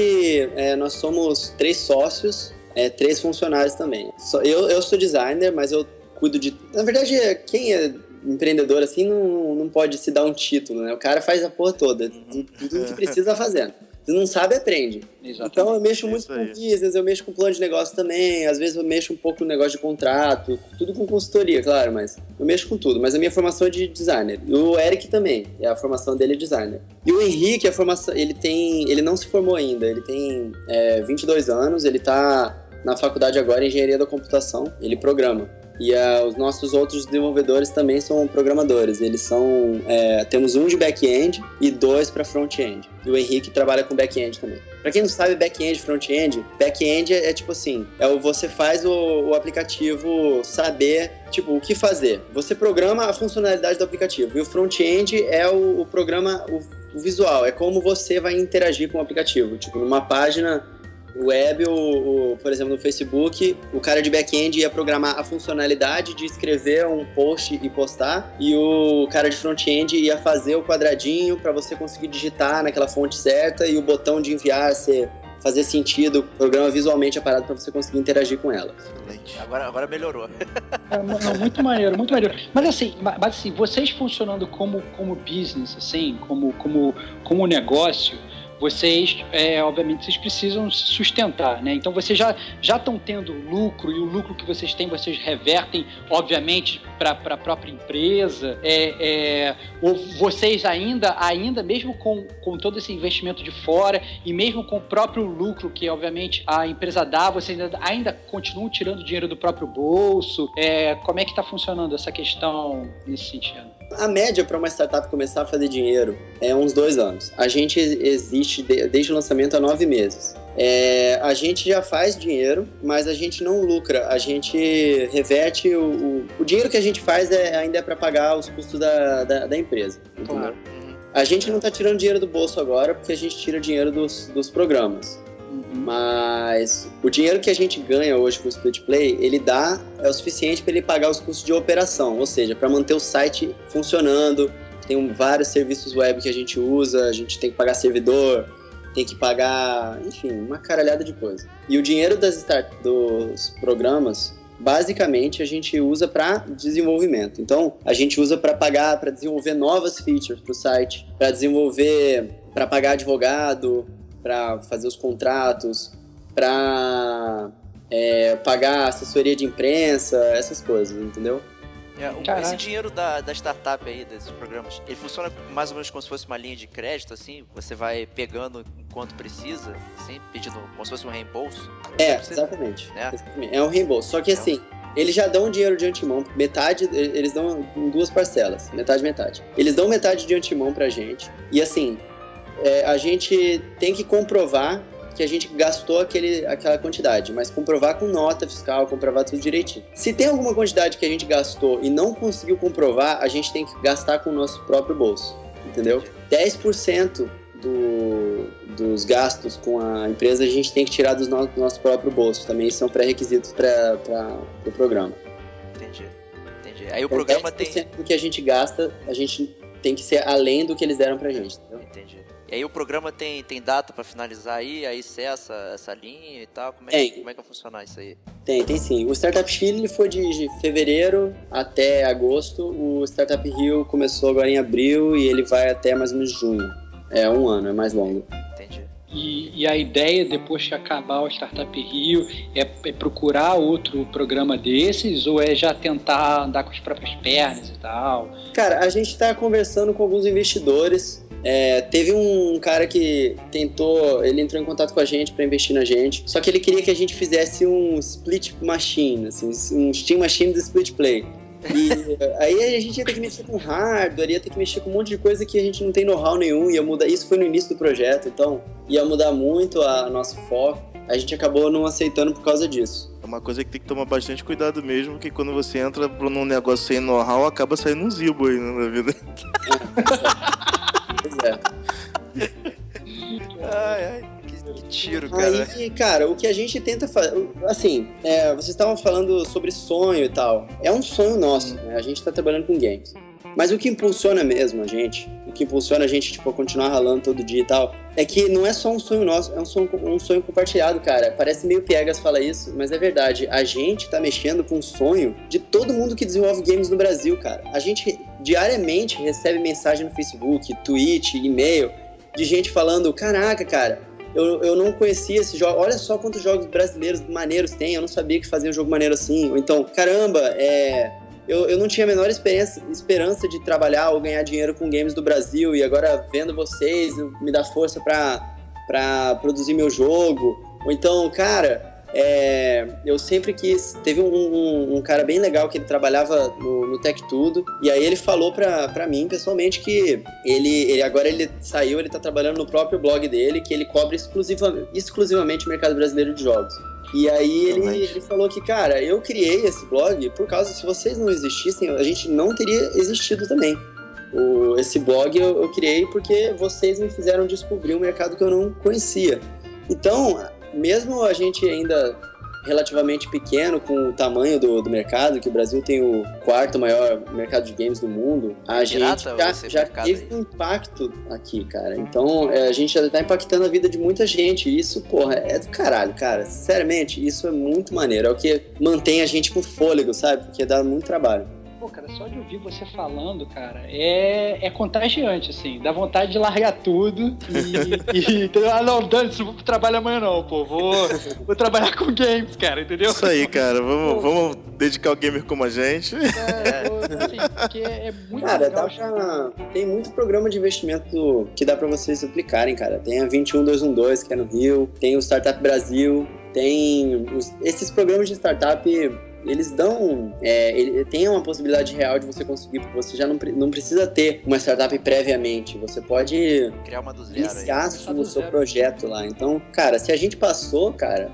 é, nós somos três sócios, é, três funcionários também. Eu, eu sou designer, mas eu cuido de. Na verdade, é, quem é empreendedor assim não, não pode se dar um título, né? O cara faz a porra toda, tudo tudo que precisa fazendo. Se não sabe, aprende. Exatamente. Então eu mexo muito Isso com aí. business, eu mexo com plano de negócio também, às vezes eu mexo um pouco no negócio de contrato, tudo com consultoria, claro, mas eu mexo com tudo. Mas a minha formação é de designer. E o Eric também, é a formação dele é designer. E o Henrique, a formação, ele tem, ele não se formou ainda, ele tem é, 22 anos, ele tá na faculdade agora em engenharia da computação, ele programa. E ah, os nossos outros desenvolvedores também são programadores. Eles são. é, temos um de back-end e dois para front-end. E o Henrique trabalha com back-end também. Pra quem não sabe, back-end, front-end, back-end é, é tipo assim: é o você faz o, o aplicativo saber, tipo, o que fazer. Você programa a funcionalidade do aplicativo. E o front-end é o, o programa, o, o visual, é como você vai interagir com o aplicativo. Tipo, numa página web, o, o- por exemplo, no Facebook, o cara de back-end ia programar a funcionalidade de escrever um post e postar, e o cara de front-end ia fazer o quadradinho para você conseguir digitar naquela fonte certa e o botão de enviar ser fazer sentido, o programa visualmente a parada para você conseguir interagir com ela. Excelente. Agora, agora melhorou. É, não, muito maneiro, muito maneiro. Mas assim, ma- mas, assim, vocês funcionando como, como business, assim, como, como, como negócio, vocês, é, obviamente, vocês precisam se sustentar, né? Então vocês já já estão tendo lucro e o lucro que vocês têm vocês revertem, obviamente, para a própria empresa. É, é, ou vocês ainda, ainda mesmo com, com todo esse investimento de fora e mesmo com o próprio lucro que, obviamente, a empresa dá, vocês ainda, ainda continuam tirando dinheiro do próprio bolso. É, como é que está funcionando essa questão nesse sentido? A média para uma startup começar a fazer dinheiro é uns dois anos. A gente existe de- desde o lançamento há nove meses. É, a gente já faz dinheiro, mas a gente não lucra. A gente reverte o, o, o dinheiro que a gente faz é, ainda é para pagar os custos da, da, da empresa. Claro. A gente não está tirando dinheiro do bolso agora porque a gente tira dinheiro dos, dos programas. Mas o dinheiro que a gente ganha hoje com o Split Play, ele dá é o suficiente para ele pagar os custos de operação, ou seja, para manter o site funcionando. Tem vários serviços web que a gente usa, a gente tem que pagar servidor, tem que pagar, enfim, uma caralhada de coisa. E o dinheiro das start, dos programas, basicamente a gente usa para desenvolvimento. Então, a gente usa para pagar, para desenvolver novas features para o site, para desenvolver, para pagar advogado, para fazer os contratos, para pagar assessoria de imprensa, essas coisas, entendeu? É, esse dinheiro da, da startup aí, desses programas, ele funciona mais ou menos como se fosse uma linha de crédito, assim? Você vai pegando enquanto precisa, assim, pedindo como se fosse um reembolso? É, Você- exatamente. É. Exatamente. É um reembolso. Só que assim, eles já dão dinheiro de antemão. Metade, eles dão em duas parcelas. Metade, metade. Eles dão metade de antemão pra gente. E assim, é, a gente tem que comprovar que a gente gastou aquele, aquela quantidade, mas comprovar com nota fiscal, comprovar tudo direitinho. Se tem alguma quantidade que a gente gastou e não conseguiu comprovar, a gente tem que gastar com o nosso próprio bolso, entendeu? 10% do, dos gastos com a empresa a gente tem que tirar dos no, do nosso próprio bolso. Também são pré-requisitos para o pro programa. Entendi. Entendi. Aí o Então, programa 10% tem. do que a gente gasta, a gente tem que ser além do que eles deram pra gente. entendeu? Entendi. E aí o programa tem, tem data pra finalizar aí, aí cessa essa linha e tal. Como é, Tem. que, como é que vai funcionar isso aí? Tem, tem sim. O Startup Chile foi de, de fevereiro até agosto. O Startup Rio começou agora em abril e ele vai até mais ou menos junho. É um ano, é mais longo. Entendi. E, e a ideia, depois que acabar o Startup Rio, é, é procurar outro programa desses ou é já tentar andar com as próprias pernas e tal? Cara, a gente tá conversando com alguns investidores. É, teve um cara que tentou, ele entrou em contato com a gente para investir na gente. Só que ele queria que a gente fizesse um split machine, assim, um Steam Machine do split play. E <laughs> aí a gente ia ter que mexer com hardware, ia ter que mexer com um monte de coisa que a gente não tem know-how nenhum, ia mudar. Isso foi no início do projeto, então ia mudar muito a nosso foco. A gente acabou não aceitando por causa disso. É uma coisa que tem que tomar bastante cuidado mesmo, que quando você entra num negócio sem know-how, acaba saindo um zibo aí né, na vida. É. <laughs> Ai, ai, que, tiro, cara. Aí, cara, o que a gente tenta fazer. Assim, é, vocês estavam falando sobre sonho e tal. É um sonho nosso, né? A gente tá trabalhando com games. Mas o que impulsiona mesmo a gente, o que impulsiona a gente, tipo, a continuar ralando todo dia e tal, é que não é só um sonho nosso, é um sonho, um sonho compartilhado, cara. Parece meio piegas falar isso, mas é verdade. A gente tá mexendo com o sonho de todo mundo que desenvolve games no Brasil, cara. A gente diariamente recebe mensagem no Facebook, Twitch, e-mail, de gente falando: caraca, cara, eu, eu não conhecia esse jogo. Olha só quantos jogos brasileiros maneiros tem. Eu não sabia que fazia um jogo maneiro assim. Ou então, caramba, é. Eu, eu não tinha a menor esperança, de trabalhar ou ganhar dinheiro com games do Brasil. E agora, vendo vocês, me dá força pra produzir meu jogo. Ou então, cara, é, eu sempre quis. Teve um, um, um cara bem legal que ele trabalhava no, no Tech Tudo. E aí ele falou pra, mim pessoalmente que ele, ele agora ele saiu, ele tá trabalhando no próprio blog dele, que ele cobre exclusiva, exclusivamente o mercado brasileiro de jogos. E aí ele, ele falou que, cara, eu criei esse blog por causa, se vocês não existissem, a gente não teria existido também. O, esse blog eu, eu criei porque vocês me fizeram descobrir um mercado que eu não conhecia. Então, mesmo a gente ainda relativamente pequeno com o tamanho do, do mercado, que o Brasil tem o quarto maior mercado de games do mundo, a gente já, já teve aí. um impacto aqui, cara. Então, é, a gente já tá impactando a vida de muita gente. E isso, porra, é do caralho, cara. Sinceramente, isso é muito maneiro. É o que mantém a gente com fôlego, sabe? Porque dá muito trabalho. Pô, cara, só de ouvir você falando, cara, é, é contagiante, assim. Dá vontade de largar tudo e. e entendeu? ah, não, dane-se, não vou pro trabalho amanhã, não, pô. Vou, vou trabalhar com games, cara, entendeu? Isso aí, cara. Vamos, vamos dedicar o gamer como a gente. É, pô, assim, porque é muito Cara, legal. dá pra... tem muito programa de investimento que dá pra vocês aplicarem, cara. Tem a 21212, que é no Rio, tem o Startup Brasil, tem os- esses programas de startup. Eles dão. É, ele, tem uma possibilidade real de você conseguir, porque você já não, não precisa ter uma startup previamente. Você pode Criar uma do zero aí. iniciar Começar o seu zero. projeto lá. Então, cara, se a gente passou, cara,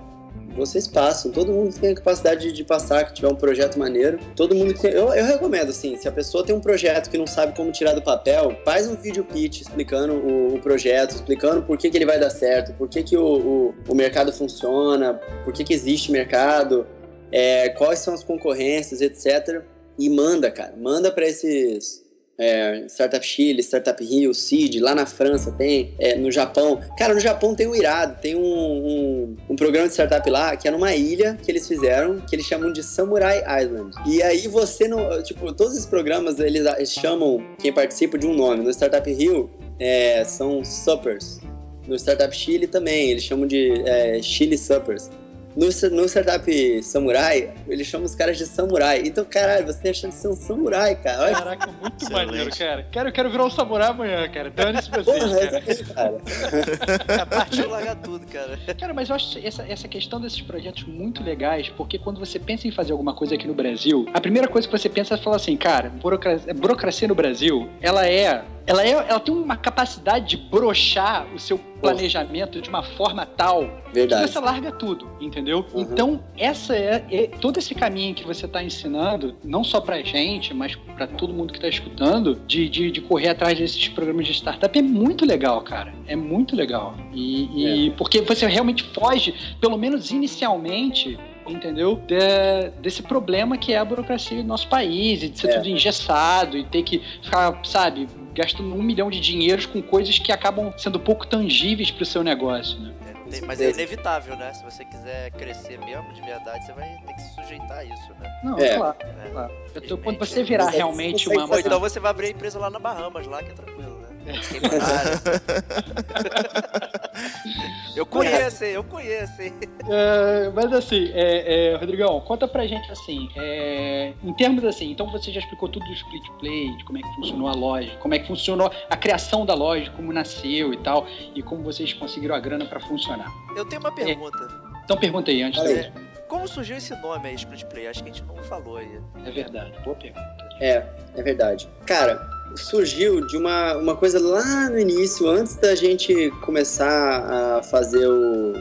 vocês passam. Todo mundo tem a capacidade de, de passar, que tiver um projeto maneiro. Todo mundo tem. Eu, eu recomendo, assim, se a pessoa tem um projeto que não sabe como tirar do papel, faz um vídeo pitch explicando o, o projeto, explicando por que, que ele vai dar certo, por que, que o, o, o mercado funciona, por que, que existe mercado, é, quais são as concorrências, etc. E manda, cara. Manda para esses é, Startup Chile, Startup Rio, Seed, lá na França tem, é, no Japão. Cara, no Japão tem o Irado, tem um, um, um programa de startup lá que é numa ilha que eles fizeram, que eles chamam de Samurai Island. E aí você não. Tipo, todos esses programas eles, chamam quem participa de um nome. No Startup Rio é, são Suppers. No Startup Chile também, eles chamam de é, Chile Suppers. No, no Startup Samurai, eles chamam os caras de samurai. Então, caralho, você tem a chance de ser um samurai, cara. Olha Caraca, muito Excelente. maneiro, cara. Quero, quero virar um samurai amanhã, cara. Dane-se vocês, Porra, <laughs> eu cara. também, cara. É, partiu largar tudo, cara. Cara, mas eu acho essa, essa questão desses projetos muito legais, porque quando você pensa em fazer alguma coisa aqui no Brasil, a primeira coisa que você pensa é falar assim, cara, burocracia, burocracia no Brasil, ela é ela, é, ela tem uma capacidade de brochar o seu planejamento de uma forma tal Verdade. que você larga tudo, entendeu? Uhum. Então, essa é, é- todo esse caminho que você está ensinando, não só pra gente, mas pra todo mundo que tá escutando, de, de, de correr atrás desses programas de startup é muito legal, cara. É muito legal. E, e porque você realmente foge, pelo menos inicialmente, entendeu? De- desse problema que é a burocracia do nosso país, e de ser É. tudo engessado, e ter que ficar, sabe, gastando um milhão de dinheiros com coisas que acabam sendo pouco tangíveis pro seu negócio, né? Tem- mas é inevitável, né? Se você quiser crescer mesmo de verdade, você vai ter que se sujeitar a isso, né? Não, É. claro, É. claro. Eu tô- quando você virar aí realmente uma. Ou então você vai abrir a empresa lá na Bahamas, lá que é tranquilo, né? <laughs> eu conheço, hein? Eu conheço, hein? É, mas assim, é, é, Rodrigão, conta pra gente assim, é, em termos assim, então você já explicou tudo do split play, de como é que funcionou a loja, como é que funcionou a criação da loja, como nasceu e tal, e como vocês conseguiram a grana pra funcionar. Eu tenho uma pergunta. Então pergunta aí antes. É, como surgiu esse nome aí, Split Play? Acho que a gente não falou aí. É verdade, boa pergunta. É, é verdade. Cara, surgiu de uma, uma coisa lá no início, antes da gente começar a fazer o.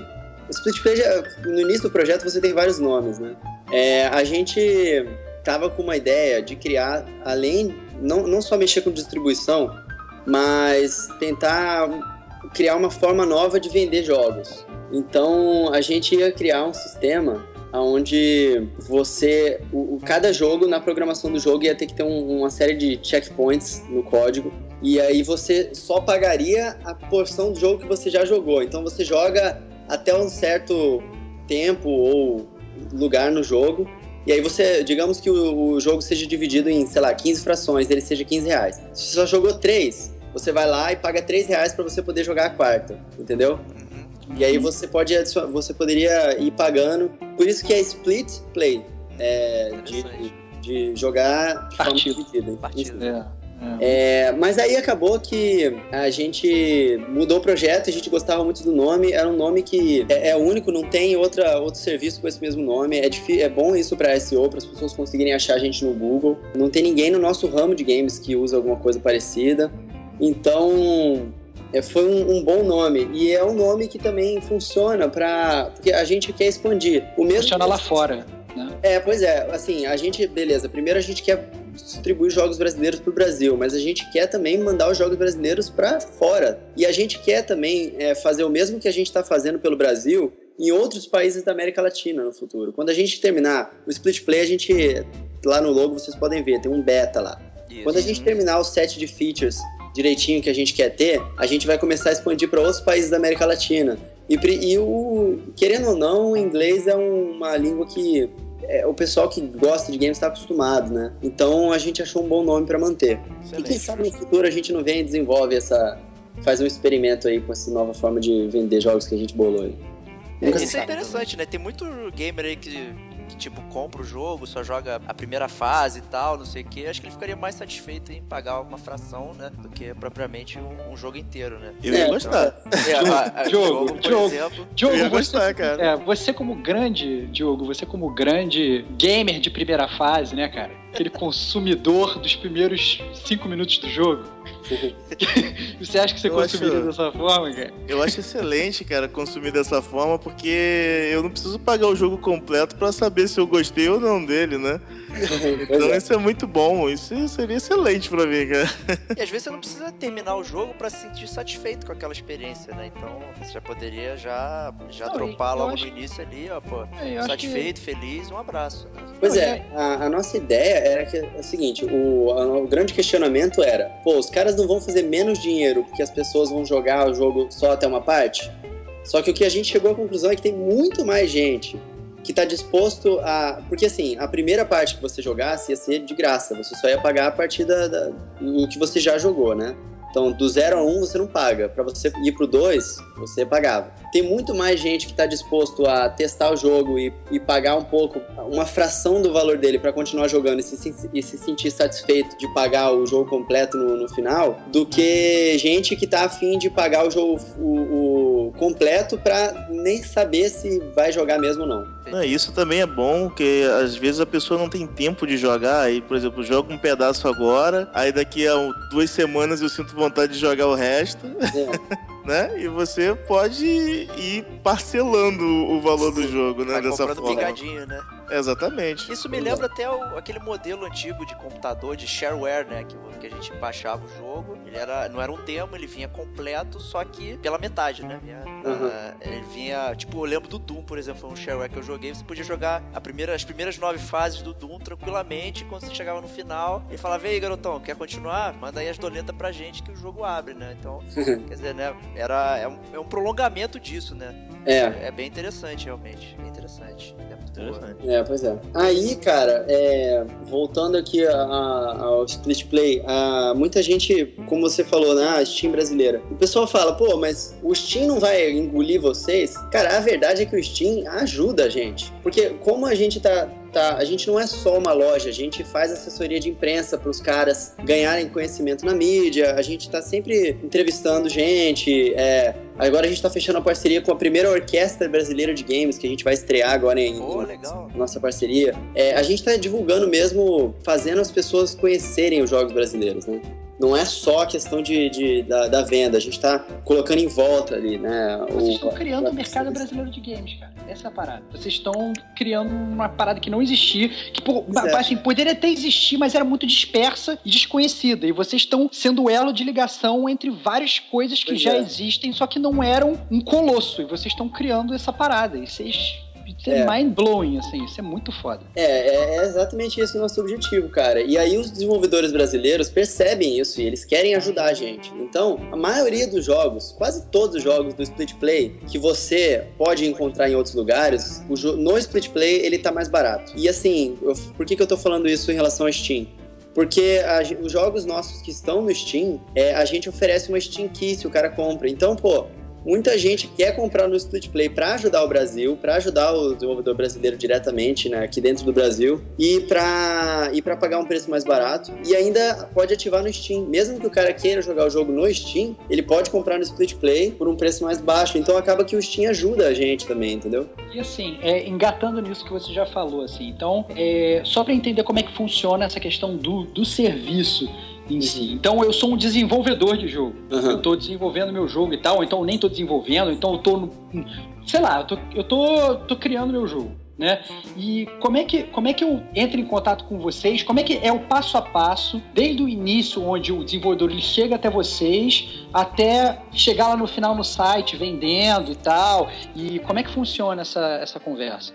O Split Play, no início do projeto você tem vários nomes, né? É, a gente tava com uma ideia de criar, além, não, não só mexer com distribuição, mas tentar criar uma forma nova de vender jogos. Então a gente ia criar um sistema onde você, o, o- cada jogo na programação do jogo ia ter que ter um- uma série de checkpoints no código e aí você só pagaria a porção do jogo que você já jogou. Então você joga até um certo tempo ou lugar no jogo e aí você, digamos que o, o jogo seja dividido em, sei lá, 15 frações, ele seja 15 reais. Se você só jogou 3, você vai lá e paga 3 reais para você poder jogar a quarta, entendeu? E aí você pode você poderia ir pagando. Por isso que é split play. É, de, de jogar de forma Partido. dividida. Partido. É, É, mas aí acabou que a gente mudou o projeto, a gente gostava muito do nome, era um nome que é, é único, não tem outra, outro serviço com esse mesmo nome. É, é bom isso para SEO, para as pessoas conseguirem achar a gente no Google. Não tem ninguém no nosso ramo de games que usa alguma coisa parecida. Então, é, foi um, um bom nome. E é um nome que também funciona para. Porque a gente quer expandir. O mesmo funciona lá fora, né? é, pois é, assim, a gente, beleza, primeiro a gente quer distribuir jogos brasileiros pro Brasil, mas a gente quer também mandar os jogos brasileiros para fora. E a gente quer também é, fazer o mesmo que a gente está fazendo pelo Brasil em outros países da América Latina no futuro. Quando a gente terminar o Split Play, a gente, lá no logo vocês podem ver, tem um beta lá. Isso. Quando a gente terminar o set de features direitinho que a gente quer ter, a gente vai começar a expandir para outros países da América Latina. E, e o, querendo ou não, o inglês é uma língua que é, o pessoal que gosta de games está acostumado, né? Então a gente achou um bom nome para manter. E Excelente. quem sabe no futuro a gente não vem e desenvolve essa. faz um experimento aí com essa nova forma de vender jogos que a gente bolou aí. É, isso é interessante, né? Tem muito gamer aí que, que, tipo, compra o jogo, só joga a primeira fase e tal, não sei o que. Acho que ele ficaria mais satisfeito em pagar uma fração, né? Do que propriamente um, um jogo inteiro, né? Eu ia É, gostar. É, a- a- Jogo, jogo, por jogo. exemplo. Diogo, Eu ia você, gostar, cara. é, você como grande, Diogo, você como grande gamer de primeira fase, né, cara? Aquele consumidor dos primeiros cinco minutos do jogo. <laughs> você acha que você Eu consumiria acho- dessa forma, cara? Eu acho excelente, cara, consumir dessa forma, porque eu não preciso pagar o jogo completo pra saber se eu gostei ou não dele, né? <laughs> Então é. isso é muito bom, isso seria excelente pra mim, cara. E às vezes você não precisa terminar o jogo pra se sentir satisfeito com aquela experiência, né? Então você já poderia já, já Não, dropar logo acho- no início ali, ó, pô. É, acho que- Satisfeito, feliz, um abraço. Né? Pois é, a, a nossa ideia era que é o seguinte: o, o grande questionamento era, pô, os caras não vão fazer menos dinheiro porque as pessoas vão jogar o jogo só até uma parte? Só que o que a gente chegou à conclusão é que tem muito mais gente que tá disposto a. Porque assim, a primeira parte que você jogasse ia ser de graça, você só ia pagar a partir da, da- do que você já jogou, né? Então, do 0 a 1 um, você não paga. Para você ir pro 2, você pagava. Tem muito mais gente que está disposto a testar o jogo e, e pagar um pouco, uma fração do valor dele para continuar jogando e se, e se sentir satisfeito de pagar o jogo completo no, no final, do que gente que tá afim de pagar o jogo, o, jogo completo pra nem saber se vai jogar mesmo ou não. Não, isso também é bom, porque às vezes a pessoa não tem tempo de jogar. Aí, por exemplo, joga um pedaço agora, aí daqui a duas semanas eu sinto vontade de jogar o resto. É. <laughs> né? E você pode ir parcelando o valor do jogo, né? Vai Dessa forma. né? Exatamente. Isso me lembra até o- aquele modelo antigo de computador de shareware, né? Que, que a gente baixava o jogo. Ele era, não era um demo, ele vinha completo, só que pela metade, né? Vinha, Uhum. ah, ele vinha. Tipo, eu lembro do Doom, por exemplo, foi um shareware que eu joguei. Você podia jogar primeira, as primeiras nove fases do Doom tranquilamente. Quando você chegava no final, ele falava: Ei, garotão, quer continuar? Manda aí as doletas pra gente que o jogo abre, né? Então, <laughs> quer dizer, né? Era, é, um, é um prolongamento disso, né? É. É bem interessante, realmente. Bem interessante. É muito. Interessante. É, pois é. Aí, cara, é, voltando aqui a- a- ao split play, a- muita gente, como você falou, né, a Steam brasileira. O pessoal fala, pô, mas o Steam não vai engolir vocês? Cara, a verdade é que o Steam ajuda a gente. Porque como a gente tá. Tá, a gente não é só uma loja, a gente faz assessoria de imprensa para os caras ganharem conhecimento na mídia, a gente tá sempre entrevistando gente, é, agora a gente tá fechando a parceria com a primeira orquestra brasileira de games que a gente vai estrear agora em, em- legal. nossa parceria, é, a gente tá divulgando mesmo, fazendo as pessoas conhecerem os jogos brasileiros, né? Não é só a questão de, de- da, da venda, a gente tá colocando em volta ali, né? Vocês estão criando o mercado brasileiro de games, cara. Essa é a parada. Vocês estão criando uma parada que não existia, que Pois é. assim, poderia até existir, mas era muito dispersa e desconhecida. E vocês estão sendo o elo de ligação entre várias coisas que Pois já é. existem, só que não eram um colosso. E vocês estão criando essa parada. E vocês. Isso é, É. mind-blowing, assim, isso é muito foda. É, é, é exatamente esse o nosso objetivo, cara. E aí os desenvolvedores brasileiros percebem isso e eles querem ajudar a gente. Então, a maioria dos jogos, quase todos os jogos do Split Play que você pode encontrar em outros lugares, no Split Play ele tá mais barato. E assim, eu- por que, que eu tô falando isso em relação ao Steam? Porque a os jogos nossos que estão no Steam, é, a gente oferece uma Steam Key se o cara compra. Então, pô, muita gente quer comprar no Split Play para ajudar o Brasil, para ajudar o desenvolvedor brasileiro diretamente, né, aqui dentro do Brasil, e para e para pagar um preço mais barato. E ainda pode ativar no Steam. Mesmo que o cara queira jogar o jogo no Steam, ele pode comprar no Split Play por um preço mais baixo. Então acaba que o Steam ajuda a gente também, entendeu? E assim, é, engatando nisso que você já falou, assim, então, é, só para entender como é que funciona essa questão do, do serviço Então, eu sou um desenvolvedor de jogo. Aham. Eu tô desenvolvendo meu jogo e tal, então eu nem tô desenvolvendo, então eu tô no. Sei lá, eu tô, eu tô, tô criando meu jogo. Né? E como é, que, como é que eu entro em contato com vocês? Como é que é o passo a passo, desde o início, onde o desenvolvedor ele chega até vocês, até chegar lá no final no site, vendendo e tal? E como é que funciona essa, essa conversa?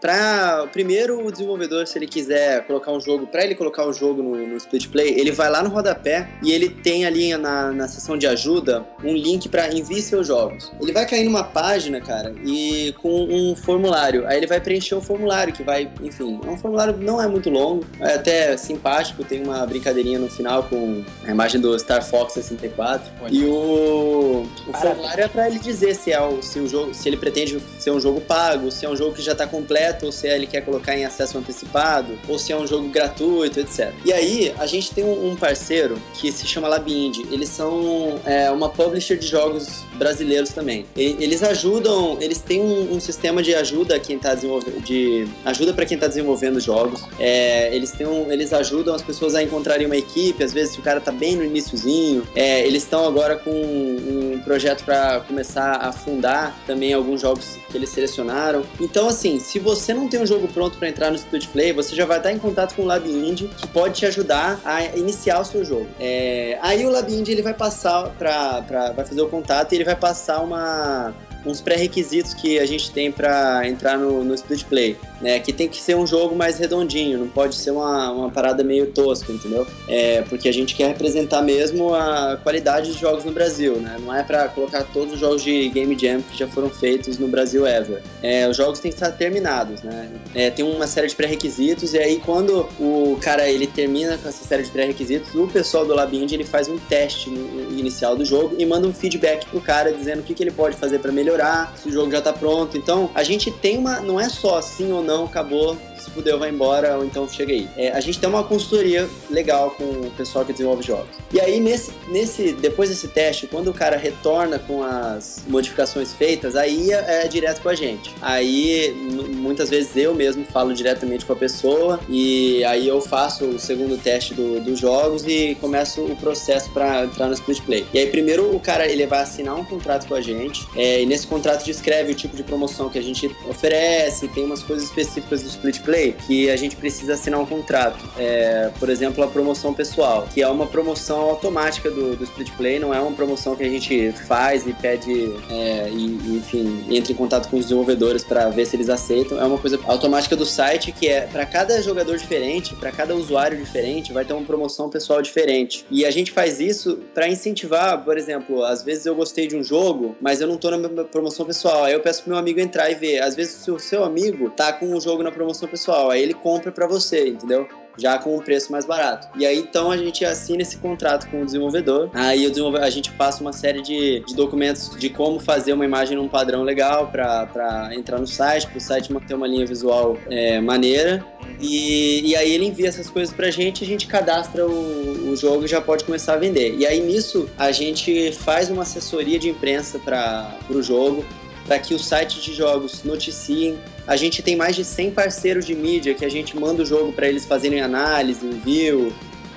Pra, primeiro, o desenvolvedor, se ele quiser colocar um jogo, pra ele colocar um jogo no, no Split Play, ele vai lá no rodapé e ele tem ali na, na seção de ajuda um link pra enviar seus jogos. Ele vai cair numa página, cara, e com um formulário. Aí ele vai preencher o formulário, que vai, enfim, é um formulário não é muito longo, é até simpático, tem uma brincadeirinha no final com a imagem do Star Fox 64. Olha. E o, o formulário é pra ele dizer se, é o, se o jogo, se ele pretende ser um jogo pago, se é um jogo que já tá completo, ou se ele quer colocar em acesso antecipado, ou se é um jogo gratuito, etc. E aí, a gente tem um, um parceiro que se chama Labind. Eles são é, uma publisher de jogos brasileiros também. E- eles ajudam, eles têm um, um sistema de ajuda quem tá desenvolvendo, de ajuda para quem tá desenvolvendo jogos. É, eles têm um, eles ajudam as pessoas a encontrarem uma equipe, às vezes se o cara tá bem no iniciozinho. É, eles estão agora com um projeto para começar a fundar também alguns jogos que eles selecionaram. Então, assim, se você não tem um jogo pronto para entrar no Split Play, você já vai estar em contato com o Lab Indie, que pode te ajudar a iniciar o seu jogo. É, aí o Lab Indie ele vai passar para vai fazer o contato e ele vai passar uma uns pré-requisitos que a gente tem para entrar no, no Split Play, né? Que tem que ser um jogo mais redondinho, não pode ser uma, uma parada meio tosca, entendeu? É, porque a gente quer representar mesmo a qualidade dos jogos no Brasil, né? Não é para colocar todos os jogos de Game Jam que já foram feitos no Brasil ever. É, os jogos têm que estar terminados, né? É, tem uma série de pré-requisitos e aí quando o cara ele termina com essa série de pré-requisitos, o pessoal do Labind ele faz um teste inicial do jogo e manda um feedback pro cara dizendo o que, que ele pode fazer para melhorar, se o jogo já tá pronto. Então a gente tem uma, não é só sim ou não, acabou. Se fudeu, vai embora, ou então chega aí. É, a gente tem uma consultoria legal com o pessoal que desenvolve jogos. E aí, nesse, nesse, depois desse teste, quando o cara retorna com as modificações feitas, aí é, é direto com a gente. Aí, muitas vezes eu mesmo falo diretamente com a pessoa e aí eu faço o segundo teste do- dos jogos e começo o processo para entrar no split play. E aí, primeiro, o cara ele vai assinar um contrato com a gente é, e nesse contrato descreve o tipo de promoção que a gente oferece, tem umas coisas específicas do split play que a gente precisa assinar um contrato. É, por exemplo, a promoção pessoal, que é uma promoção automática do, do split play, não é uma promoção que a gente faz e pede, é, e, enfim, entra em contato com os desenvolvedores para ver se eles aceitam. É uma coisa automática do site que é para cada jogador diferente, para cada usuário diferente, vai ter uma promoção pessoal diferente. E a gente faz isso para incentivar, por exemplo, às vezes eu gostei de um jogo, mas eu não tô na promoção pessoal. Aí eu peço pro meu amigo entrar e ver. Às vezes se o seu amigo tá com o jogo na promoção pessoal, aí ele compra para você, entendeu? já com um preço mais barato. E aí então a gente assina esse contrato com o desenvolvedor. Aí o desenvolvedor, a gente passa uma série de, de documentos de como fazer uma imagem num padrão legal para entrar no site, para o site manter uma linha visual é, maneira. E, e aí ele envia essas coisas pra gente, a gente cadastra o, o jogo e já pode começar a vender. E aí nisso a gente faz uma assessoria de imprensa para o jogo, para que os sites de jogos noticiem. A gente tem mais de 100 parceiros de mídia que a gente manda o jogo para eles fazerem análise, review,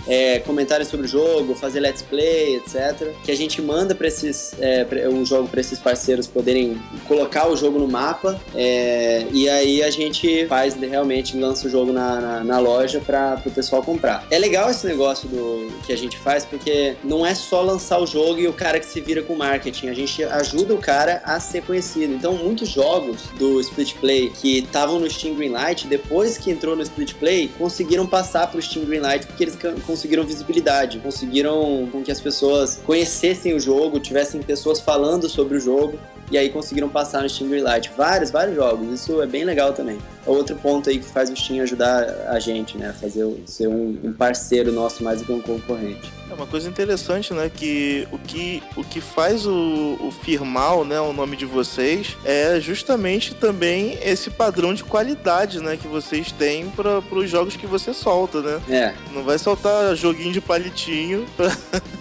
é, comentários sobre o jogo, fazer let's play, etc. Que a gente manda para esses é, o jogo para esses parceiros poderem colocar o jogo no mapa é, e aí a gente faz realmente lança o jogo na, na, na loja para o pessoal comprar. É legal esse negócio do que a gente faz porque não é só lançar o jogo e o cara que se vira com marketing. A gente ajuda o cara a ser conhecido. Então muitos jogos do Split Play que estavam no Steam Greenlight depois que entrou no Split Play conseguiram passar para o Steam Greenlight porque eles conseguiram visibilidade, conseguiram com que as pessoas conhecessem o jogo, tivessem pessoas falando sobre o jogo e aí conseguiram passar no Steam Greenlight. Vários, vários jogos. Isso é bem legal também. Outro ponto aí que faz o Steam ajudar a gente, né? Fazer ser um, um parceiro nosso mais do que um concorrente. É uma coisa interessante, né? Que o que, o que faz o, o Firmal, né? O nome de vocês, é justamente também esse padrão de qualidade, né? Que vocês têm para os jogos que você solta, né? É, Não vai soltar joguinho de palitinho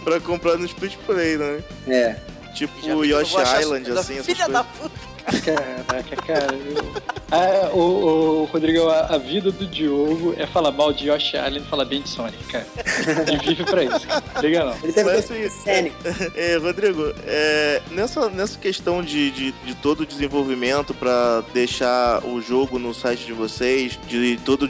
pra <laughs> comprar no Split Play, né? é. Tipo Yoshi Island, assim, essas Filha da puta. Caraca, cara. eu- Ah, o, o Rodrigo, a, a vida do Diogo é falar mal de Yoshi Island e falar bem de Sonic, cara. Ele vive pra isso. Liga não. Ele que assim, cênico. É, Rodrigo, é, nessa, nessa questão de, de, de todo o desenvolvimento para deixar o jogo no site de vocês, de todo,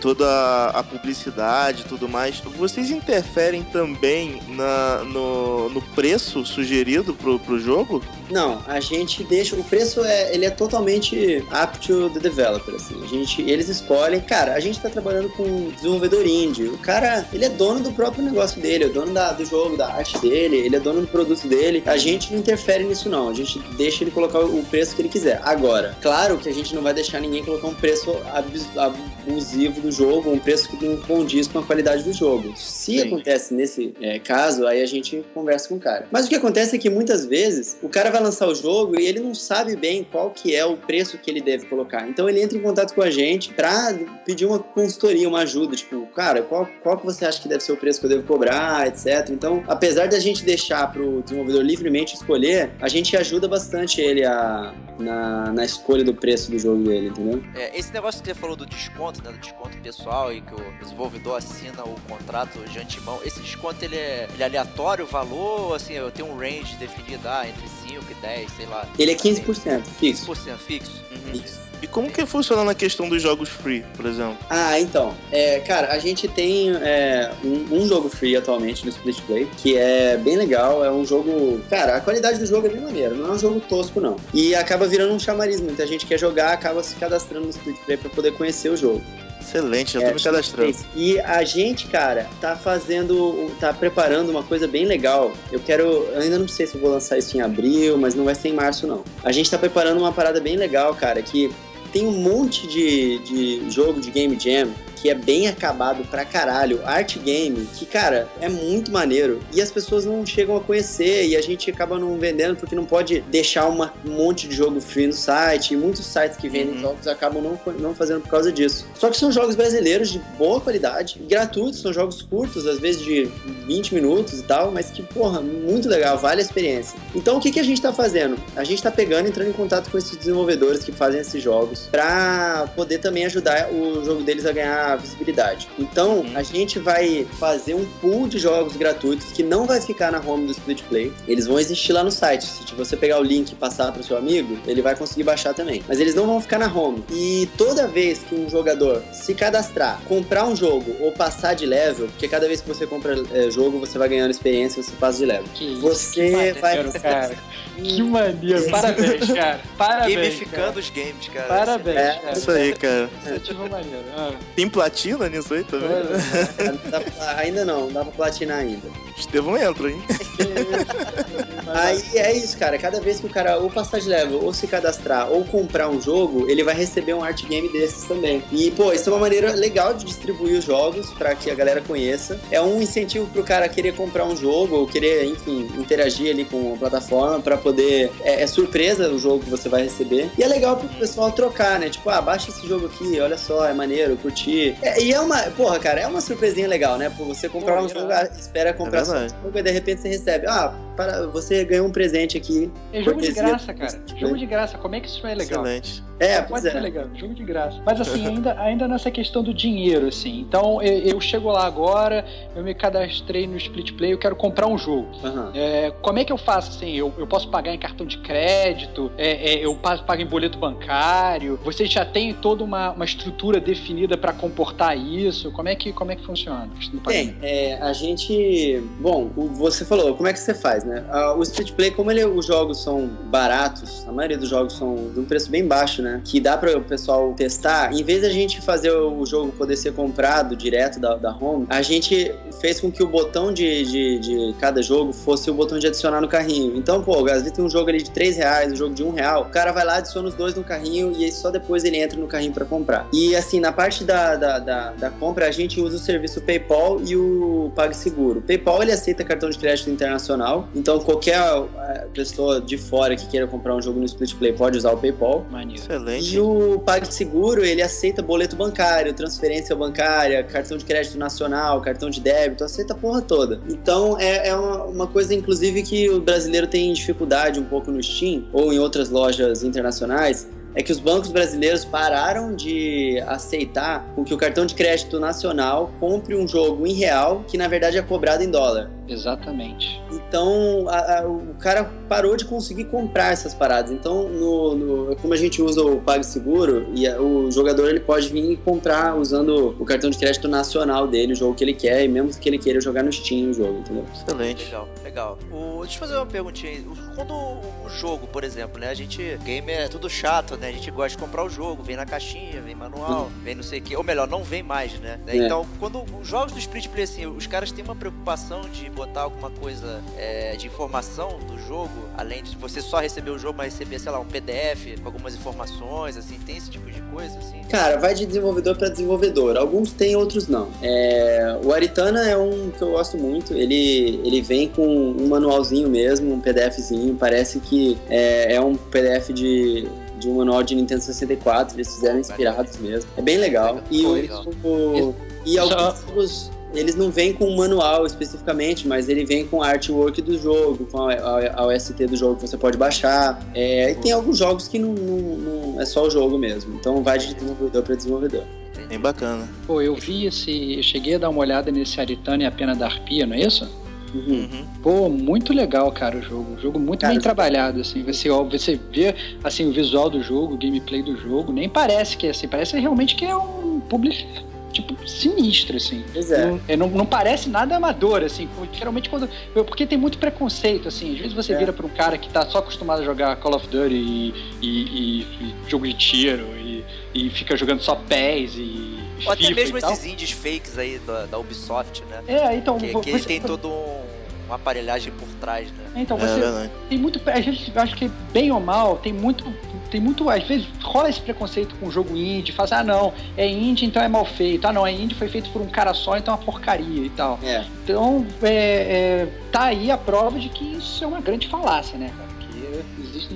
toda a publicidade e tudo mais, vocês interferem também na, no, no preço sugerido pro, pro jogo? Não, a gente deixa. O preço é, ele é totalmente up to the developer, assim. A gente, eles escolhem. Cara, a gente tá trabalhando com um desenvolvedor indie. O cara, ele é dono do próprio negócio dele, é dono da- do jogo, da arte dele, ele é dono do produto dele. A gente não interfere nisso, não. A gente deixa ele colocar o preço que ele quiser. Agora, claro que a gente não vai deixar ninguém colocar um preço abus- abusivo do jogo, um preço que não condiz com a qualidade do jogo. Se Sim. acontece nesse é, caso, aí a gente conversa com o cara. Mas o que acontece é que muitas vezes o cara vai lançar o jogo e ele não sabe bem qual que é o preço que ele deve colocar. Então ele entra em contato com a gente pra pedir uma consultoria, uma ajuda, tipo, cara, qual, qual que você acha que deve ser o preço que eu devo cobrar, etc. Então, apesar da gente deixar pro desenvolvedor livremente escolher, a gente ajuda bastante ele a, na, na escolha do preço do jogo dele, entendeu? É, esse negócio que você falou do desconto, né? Do desconto pessoal e que o desenvolvedor assina o contrato de antemão. Esse desconto ele é, ele é aleatório, o valor, assim, eu tenho um range definido, ah, entre 5 e 10, sei lá. Ele é 15% fixo. 15% fixo. Uhum. Isso. E como que funciona na questão dos jogos free, por exemplo? Ah, então. É, cara, a gente tem é, um, um jogo free atualmente no Split Play, que é bem legal. É um jogo. Cara, a qualidade do jogo é bem maneira. Não é um jogo tosco, não. E acaba virando um chamariz. Muita gente quer jogar, acaba se cadastrando no Split Play pra poder conhecer o jogo. Excelente, já É, tô me cadastrando. E a gente, cara, tá fazendo, tá preparando uma coisa bem legal. Eu quero, eu ainda não sei se eu vou lançar isso em abril, mas não vai ser em março não. A gente tá preparando uma parada bem legal, cara, que tem um monte de, de jogo de Game Jam que é bem acabado pra caralho, art game, que, cara, é muito maneiro. E as pessoas não chegam a conhecer e a gente acaba não vendendo porque não pode deixar uma, um monte de jogo free no site. E muitos sites que vendem Uhum. jogos acabam não, não fazendo por causa disso. Só que são jogos brasileiros de boa qualidade, gratuitos, são jogos curtos, às vezes de 20 minutos e tal, mas que, porra, muito legal, vale a experiência. Então o que, que a gente tá fazendo? A gente tá pegando, entrando em contato com esses desenvolvedores que fazem esses jogos pra poder também ajudar o jogo deles a ganhar visibilidade. Então a gente vai fazer um pool de jogos gratuitos que não vai ficar na home do Split Play. Eles vão existir lá no site. Se você pegar o link e passar pro seu amigo, ele vai conseguir baixar também. Mas eles não vão ficar na home. E toda vez que um jogador se cadastrar, comprar um jogo ou passar de level, porque cada vez que você compra é, jogo, você vai ganhando experiência, você passa de level. Que isso, Você que vai maneiro, cara. Que maneiro. Parabéns, cara. <laughs> Parabéns. Gamificando os games, cara. Parabéns, É, cara. Isso aí, cara. Iniciativa maneira. Ah, Tem platina nisso aí também? <laughs> Pra- ainda não, não dá pra platinar ainda. Estevão entra, hein? <laughs> Aí é isso, cara. Cada vez que o cara ou passar de level, ou se cadastrar, ou comprar um jogo, ele vai receber um art game desses também. E, pô, isso é uma maneira legal de distribuir os jogos pra que a galera conheça. É um incentivo pro cara querer comprar um jogo, ou querer, enfim, interagir ali com a plataforma pra poder. É, é surpresa o jogo que você vai receber. E é legal pro pessoal trocar, né? Tipo, ah, baixa esse jogo aqui, olha só, é maneiro, curti. É, e é uma. Porra, cara, é uma surpresinha legal, né? Por você comprar Pô, um jogo, ah, espera comprar só um verdade. jogo e de repente você recebe. Ah, para, você ganhou um presente aqui. É jogo de graça, cara. Jogo de graça. Como é que isso é legal? Excelente. É, Pode pois ser é. legal, jogo de graça. Mas assim, <laughs> ainda, ainda nessa questão do dinheiro, assim. Então eu, eu chego lá agora, eu me cadastrei no Split Play, eu quero comprar um jogo. Aham. É, como é que eu faço assim? Eu, eu posso pagar em cartão de crédito? É, é, eu pago, pago em boleto bancário? Vocês já têm toda uma, uma estrutura definida para comportar isso? Como é que, como é que funciona? Tem, é, a gente. Bom, você falou, como é que você faz, né? Ah, o Split Play, como ele, os jogos são baratos, a maioria dos jogos são de um preço bem baixo, né? Que dá para o pessoal testar. Em vez da gente fazer o jogo poder ser comprado direto da, da home, a gente fez com que o botão de, de, de cada jogo fosse o botão de adicionar no carrinho. Então, pô, às vezes tem um jogo ali de 3 reais, um jogo de 1 real, o cara vai lá, adiciona os dois no carrinho e aí só depois ele entra no carrinho para comprar. E assim, na parte da, da, da, da compra, a gente usa o serviço PayPal e o PagSeguro. O PayPal ele aceita cartão de crédito internacional, então qualquer eh, pessoa de fora que queira comprar um jogo no Split Play pode usar o PayPal. Maneiro. Excelente. E o PagSeguro, ele aceita boleto bancário, transferência bancária, cartão de crédito nacional, cartão de débito, aceita a porra toda. Então é, é uma, uma coisa, inclusive, que o brasileiro tem dificuldade um pouco no Steam ou em outras lojas internacionais. É que os bancos brasileiros pararam de aceitar com que o cartão de crédito nacional compre um jogo em real que na verdade é cobrado em dólar. Exatamente. Então, a- a- o cara parou de conseguir comprar essas paradas. Então, no, no- como a gente usa o PagSeguro, e a- o jogador ele pode vir e comprar usando o cartão de crédito nacional dele, o jogo que ele quer, e mesmo que ele queira jogar no Steam o jogo, entendeu? Excelente. Legal, legal. O, deixa eu fazer uma perguntinha Quando o, jogo, por exemplo, né? A gente. Game é tudo chato, né? A gente gosta de comprar o jogo, vem na caixinha, vem manual, vem não sei o que. Ou melhor, não vem mais, né? É. Então, quando os jogos do Split Play, assim, os caras têm uma preocupação de botar alguma coisa é, de informação do jogo, além de você só receber o jogo, mas receber, sei lá, um PDF com algumas informações, assim, tem esse tipo de coisa, assim. Cara, vai de desenvolvedor para desenvolvedor. Alguns têm, outros não. É, o Aritana é um que eu gosto muito. Ele, ele vem com um manualzinho mesmo, um PDFzinho. Parece que é, é um PDF de, de um manual de Nintendo 64. Eles fizeram inspirados mesmo. É bem legal. E, o- o- e alguns jogos, eles não vêm com um manual especificamente, mas ele vem com a artwork do jogo, com a, OST do jogo que você pode baixar. É, e tem alguns jogos que não, não- não- é só o jogo mesmo. Então vai de desenvolvedor para desenvolvedor. Bem bacana. Pô, eu vi esse. Eu cheguei a dar uma olhada nesse Aritana e a Pena da Arpia, não é isso? Uhum. Uhum. Pô, muito legal, cara, o jogo. O jogo muito Cara, bem trabalhado, assim. Você, ó, você vê, assim, o visual do jogo, o gameplay do jogo, nem parece que é assim. Parece realmente que é um public, tipo, sinistro, assim. Pois é. Não, é, não, não parece nada amador, assim. Geralmente quando... Porque tem muito preconceito, assim. Às vezes você É. vira pra um cara que tá só acostumado a jogar Call of Duty e, e- e- e jogo de tiro e, e fica jogando só PES e Ou até FIFA mesmo e tal. esses indies fakes aí da, da Ubisoft, né? É, então... Que, que você- tem todo um, uma aparelhagem por trás, né? Então, É você verdade. tem muito. A gente acho que bem ou mal, tem muito. Tem muito. Às vezes rola esse preconceito com o jogo indie, assim, ah não, é indie, então é mal feito. Ah não, é indie, foi feito por um cara só, então é uma porcaria e tal. É. Então, é, é, tá aí a prova de que isso é uma grande falácia, né, cara?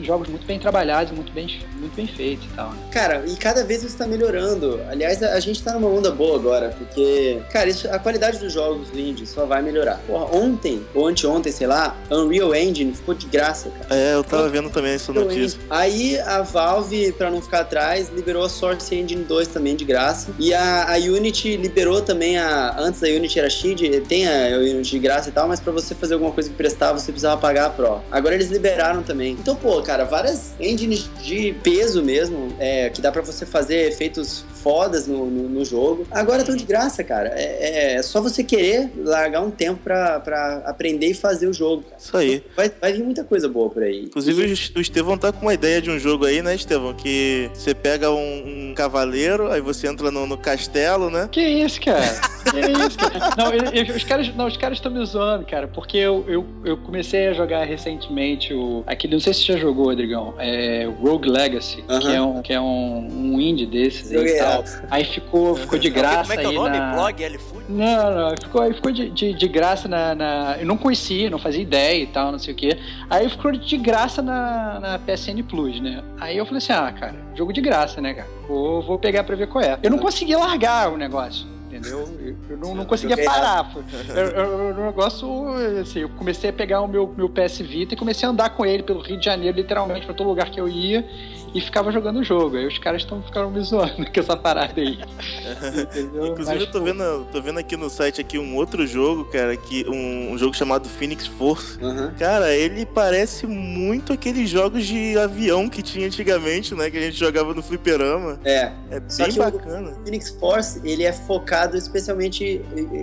Jogos muito bem trabalhados, muito bem, muito bem feitos e tal. Né? Cara, e cada vez isso tá melhorando. Aliás, a, a gente tá numa onda boa agora, porque, cara, isso- a qualidade dos jogos indie só vai melhorar. Porra, ontem, ou anteontem, sei lá, Unreal Engine ficou de graça, cara. É, eu tava vendo também essa notícia. Aí a Valve, pra não ficar atrás, liberou a Source Engine 2 também de graça. E a, a Unity liberou também a. Antes a Unity era Shield, tem a Unity de graça e tal, mas pra você fazer alguma coisa que prestava, você precisava pagar a Pro. Agora eles liberaram também. Então, pô, cara, várias engines de peso mesmo, é, que dá pra você fazer efeitos fodas no, no, no jogo. Agora estão de graça, cara. É, é só você querer largar um tempo pra, pra aprender e fazer o jogo, cara. Isso aí. Vai, vai vir muita coisa boa por aí. Inclusive, o Estevão tá com uma ideia de um jogo aí, né, Estevão? Que você pega um, um cavaleiro, aí você entra no, no castelo, né? Que isso, cara? Que isso, cara? <laughs> Não, eu- eu- os caras não, os caras estão me zoando, cara, porque eu, eu, eu comecei a jogar recentemente o. Aquele, não sei se você já jogou, Rodrigão, é Rogue Legacy, que Aham. é um, que é um, um indie desses aí e tal. ela. Aí ficou, ficou de é que- graça Como é que é o aí nome? na... Blog L-Food? Não, não, ficou, aí ficou de, de, de graça na, na- Eu não conhecia, não fazia ideia e tal, não sei o quê. Aí ficou de graça na, na PSN Plus, né? Aí eu falei assim: ah, cara, jogo de graça, né, cara? Vou, vou pegar pra ver qual é. Eu não conseguia largar o negócio. Entendeu? Eu, eu não, não conseguia parar. Eu, eu- o negócio, assim, eu comecei a pegar o meu, meu PS Vita e comecei a andar com ele pelo Rio de Janeiro, literalmente, pra todo lugar que eu ia, e ficava jogando o jogo. Aí os caras estão ficaram me zoando <laughs> com essa parada aí. <laughs> Inclusive, Mas, eu tô pô, vendo, tô vendo aqui no site aqui um outro jogo, cara, que um, um jogo chamado Phoenix Force. Aham. Cara, ele parece muito aqueles jogos de avião que tinha antigamente, né? Que a gente jogava no fliperama. É. É Só bem que o- bacana. Phoenix Force, ele é focado especialmente,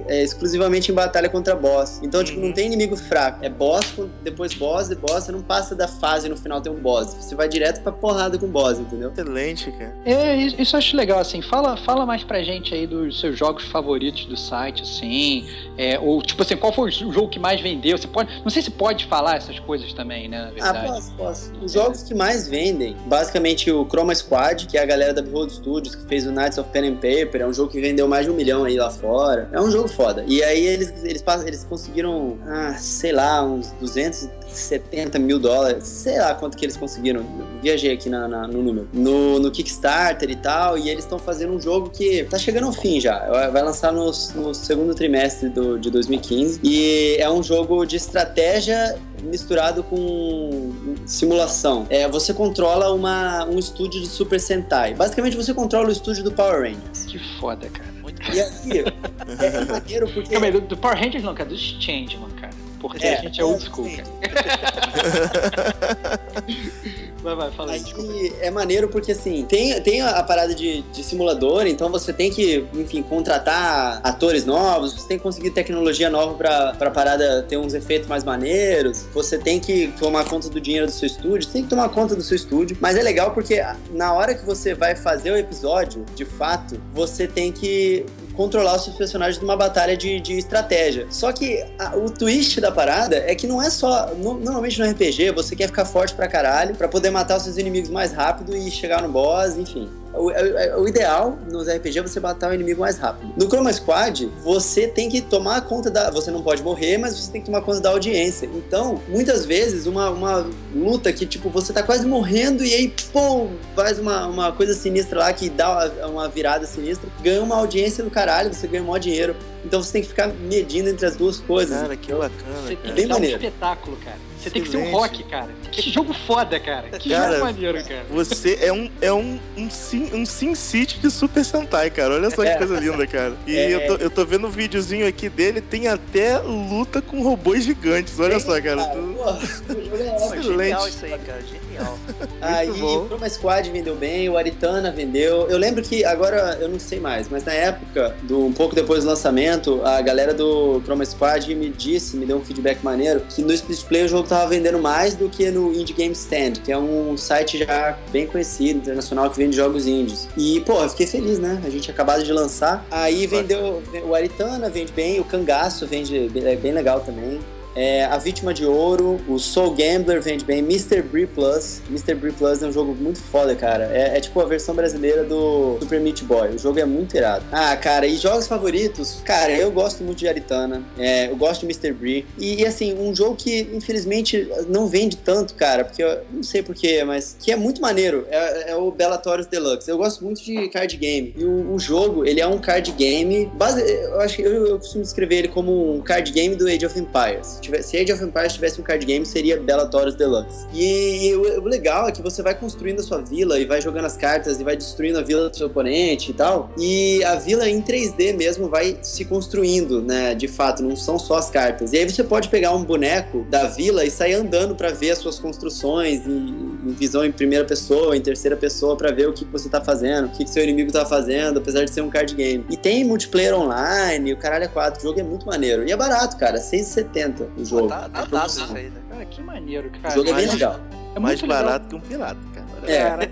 é, exclusivamente em batalha contra boss. Então, tipo, Uhum. não tem inimigo fraco. É boss, depois boss, e boss, você não passa da fase no final tem um boss. Você vai direto pra porrada com o boss, entendeu? Excelente, cara. É, isso isso eu acho legal, assim, fala, fala mais pra gente aí dos seus jogos favoritos do site, assim, é, ou tipo assim, qual foi o jogo que mais vendeu? Você pode, não sei se pode falar essas coisas também, né, na Ah, verdade. posso, posso. Os jogos que mais vendem, basicamente o Chroma Squad, que é a galera da Behold Studios, que fez o Knights of Pen and Paper, é um jogo que vendeu mais de um milhão aí lá fora. É um jogo foda. E aí eles, eles, passam- eles conseguiram, ah, sei lá, uns 270 mil dólares, sei lá quanto que eles conseguiram. Viajei aqui na, na- no número. No, no Kickstarter e tal, e eles estão fazendo um jogo que tá chegando ao fim já. Vai lançar no, no segundo trimestre do, de 2015. E é um jogo de estratégia misturado com simulação. É, você controla uma, um estúdio de Super Sentai. Basicamente, você controla o estúdio do Power Rangers. Que foda, cara. Muito E aí, é, é <laughs> maneiro porque... Calma aí, do, do Power Rangers não, cara, dos Changeman, cara. Porque É, a gente é old school, <laughs> vai, vai, fala aí, desculpa. Aí é maneiro porque, assim, tem, tem a parada de, de simulador, então você tem que, enfim, contratar atores novos, você tem que conseguir tecnologia nova pra, pra parada ter uns efeitos mais maneiros, você tem que tomar conta do dinheiro do seu estúdio, você tem que tomar conta do seu estúdio, mas é legal porque na hora que você vai fazer o episódio, de fato, você tem que controlar os seus personagens numa batalha de, de estratégia. Só que a- o twist da parada é que não é só. no- normalmente no RPG você quer ficar forte pra caralho pra poder matar os seus inimigos mais rápido e chegar no boss, enfim. O, o- o ideal nos RPG é você matar o inimigo mais rápido. No Chroma Squad, você tem que tomar conta da. Você não pode morrer, mas você tem que tomar conta da audiência. Então, muitas vezes, uma, uma luta que, tipo, você tá quase morrendo e aí, pô, faz uma, uma coisa sinistra lá que dá uma, uma virada sinistra, ganha uma audiência do caralho, você ganha maior dinheiro. Então você tem que ficar medindo entre as duas coisas. Cara, que bacana, cara. Bem dar um maneiro. espetáculo, cara. Você tem que ser um Excelente. rock, cara. Que jogo foda, cara. Que Cara, jogo maneiro, cara. Você é um, é um, um, sim, um Sin City de Super Sentai, cara. Olha só que É. coisa linda, cara. E É. eu, tô, eu tô vendo um videozinho aqui dele, tem até luta com robôs gigantes. Olha só, cara. Pô, é <laughs> ótimo. genial Excelente. isso aí, cara. Genial. <laughs> Aí bom. o Chroma Squad vendeu bem, o Aritana vendeu. Eu lembro que agora eu não sei mais, mas na época, do, um pouco depois do lançamento, a galera do Chroma Squad me disse, me deu um feedback maneiro, que no Split Play o jogo tava vendendo mais do que no Indie Game Stand, que é um site já bem conhecido, internacional, que vende jogos indies. E, pô, eu fiquei feliz, né? A gente acabado de lançar. Aí vendeu o Aritana, vende bem, o Cangaço vende é bem legal também. É, A Vítima de Ouro, o Soul Gambler vende bem, Mr. Bree Plus. Mr. Bree Plus é um jogo muito foda, cara. É, é tipo a versão brasileira do Super Meat Boy. O jogo é muito irado. Ah, cara, e jogos favoritos? Cara, eu gosto muito de Aritana. É, eu gosto de Mr. Bree. E, e, assim, um jogo que infelizmente não vende tanto, cara, porque eu não sei porquê, mas que é muito maneiro. É, é o Bellatorius Deluxe. Eu gosto muito de card game. E o, o jogo, ele é um card game. Base, eu acho que eu, eu costumo descrever ele como um card game do Age of Empires. Se, tivesse, se Age of Empires tivesse um card game, seria Bellatorius Deluxe. E, e o, o, legal é que você vai construindo a sua vila e vai jogando as cartas e vai destruindo a vila do seu oponente e tal. E a vila em 3D mesmo vai se construindo, né? De fato, não são só as cartas. E aí você pode pegar um boneco da vila e sair andando para ver as suas construções em, em, visão em primeira pessoa, em terceira pessoa, para ver o que, que você tá fazendo, o que, que seu inimigo tá fazendo, apesar de ser um card game. E tem multiplayer online, o caralho é 4, o jogo é muito maneiro. E é barato, cara, 6,70 o jogo. Tá, tá dado isso aí, né? Cara, que maneiro, cara. O jogo é bem legal. É mais barato legal. que um pirata, cara. É. Cara,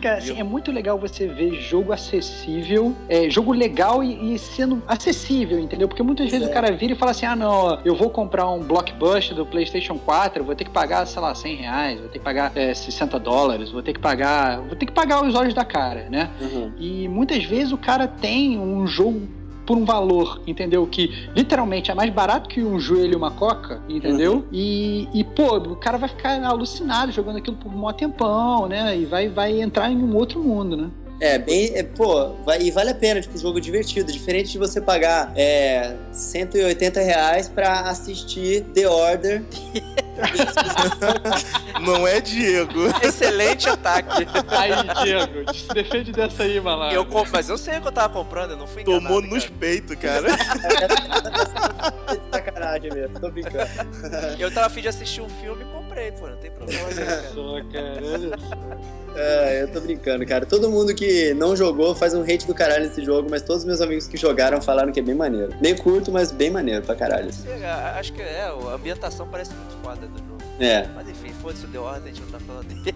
cara <laughs> assim, é muito legal você ver jogo acessível, é, jogo legal e, e, sendo acessível, entendeu? Porque muitas vezes é. o cara vira e fala assim: ah, não, eu vou comprar um blockbuster do PlayStation 4, vou ter que pagar, sei lá, 100 reais, vou ter que pagar é, 60 dólares, vou ter que pagar. Vou ter que pagar os olhos da cara, né? Uhum. E muitas vezes o cara tem um jogo por um valor, entendeu? Que literalmente é mais barato que um joelho e uma coca, entendeu? Uhum. E, e, pô, o cara vai ficar alucinado jogando aquilo por um tempão, né? E vai, vai entrar em um outro mundo, né? É, bem. É, pô, vai, e vale a pena, tipo, jogo divertido. Diferente de você pagar é, 180 reais pra assistir The Order. <laughs> <laughs> Não é Diego. Excelente ataque. Aí, Diego, se defende dessa aí, malandro. Eu comp... Mas eu sei o que eu tava comprando, eu não fui enganado. Tomou nos peitos, cara. <laughs> Sacanagem mesmo, tô brincando. Eu tava afim de assistir um filme e comprei, pô, não tem problema. Só, cara. É, <laughs> eu tô brincando, cara. Todo mundo que não jogou faz um hate do caralho nesse jogo, mas todos os meus amigos que jogaram falaram que é bem maneiro. Bem curto, mas bem maneiro pra caralho. Acho que é, a ambientação parece muito foda do jogo. É. Mas enfim, foda-se o The Order, a gente não tá falando dele.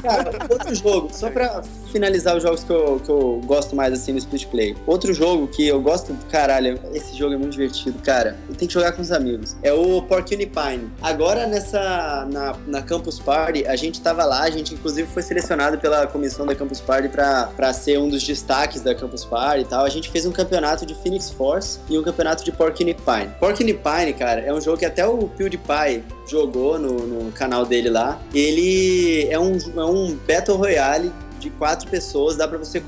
Cara, outro jogo, só pra finalizar os jogos que eu, que eu gosto mais assim no Split Play. Outro jogo que eu gosto, caralho, esse jogo é muito divertido, cara. Tem que jogar com os amigos. É o Porcupine. Agora nessa, na, na Campus Party, a gente tava lá, a gente inclusive foi selecionado pela comissão da Campus Party pra, pra ser um dos destaques da Campus Party e tal. A gente fez um campeonato de Phoenix Force e um campeonato de Porcupine. Porcupine, cara, é um jogo que até o PewDiePie jogou no, no canal dele lá. Ele é um, é um Battle Royale de quatro pessoas, dá para você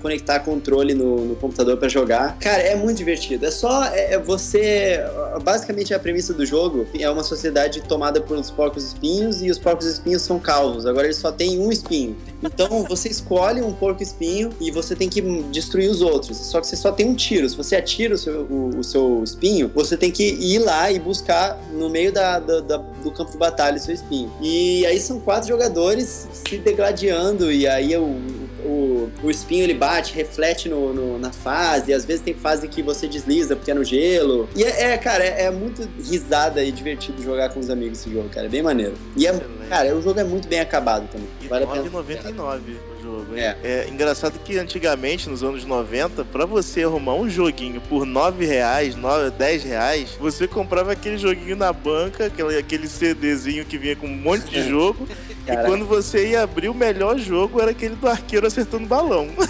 conectar controle no, no computador para jogar. Cara, é muito divertido. É só é, é, você. Basicamente, a premissa do jogo é uma sociedade tomada pelos porcos espinhos e os porcos espinhos são calvos. Agora eles só têm um espinho. Então <laughs> você escolhe um porco espinho e você tem que destruir os outros. Só que você só tem um tiro. Se você atira o seu, o, o seu espinho, você tem que ir lá e buscar no meio da, da, da, do campo de batalha o seu espinho. E aí são quatro jogadores se degladiando e aí o, o, o espinho ele bate, reflete no, no, na fase, às vezes tem fase que você desliza porque é no gelo. E é, é cara, é, é, muito risada e divertido jogar com os amigos esse jogo, cara. É bem maneiro. E é, cara, o jogo é muito bem acabado também. E vale 9,99 o jogo. É. é engraçado que antigamente, nos anos 90, pra você arrumar um joguinho por 9 reais, 9, 10 reais, você comprava aquele joguinho na banca, aquele, aquele CDzinho que vinha com um monte de jogo. Caraca. E quando você ia abrir, o melhor jogo era aquele do arqueiro acertando balão. <laughs>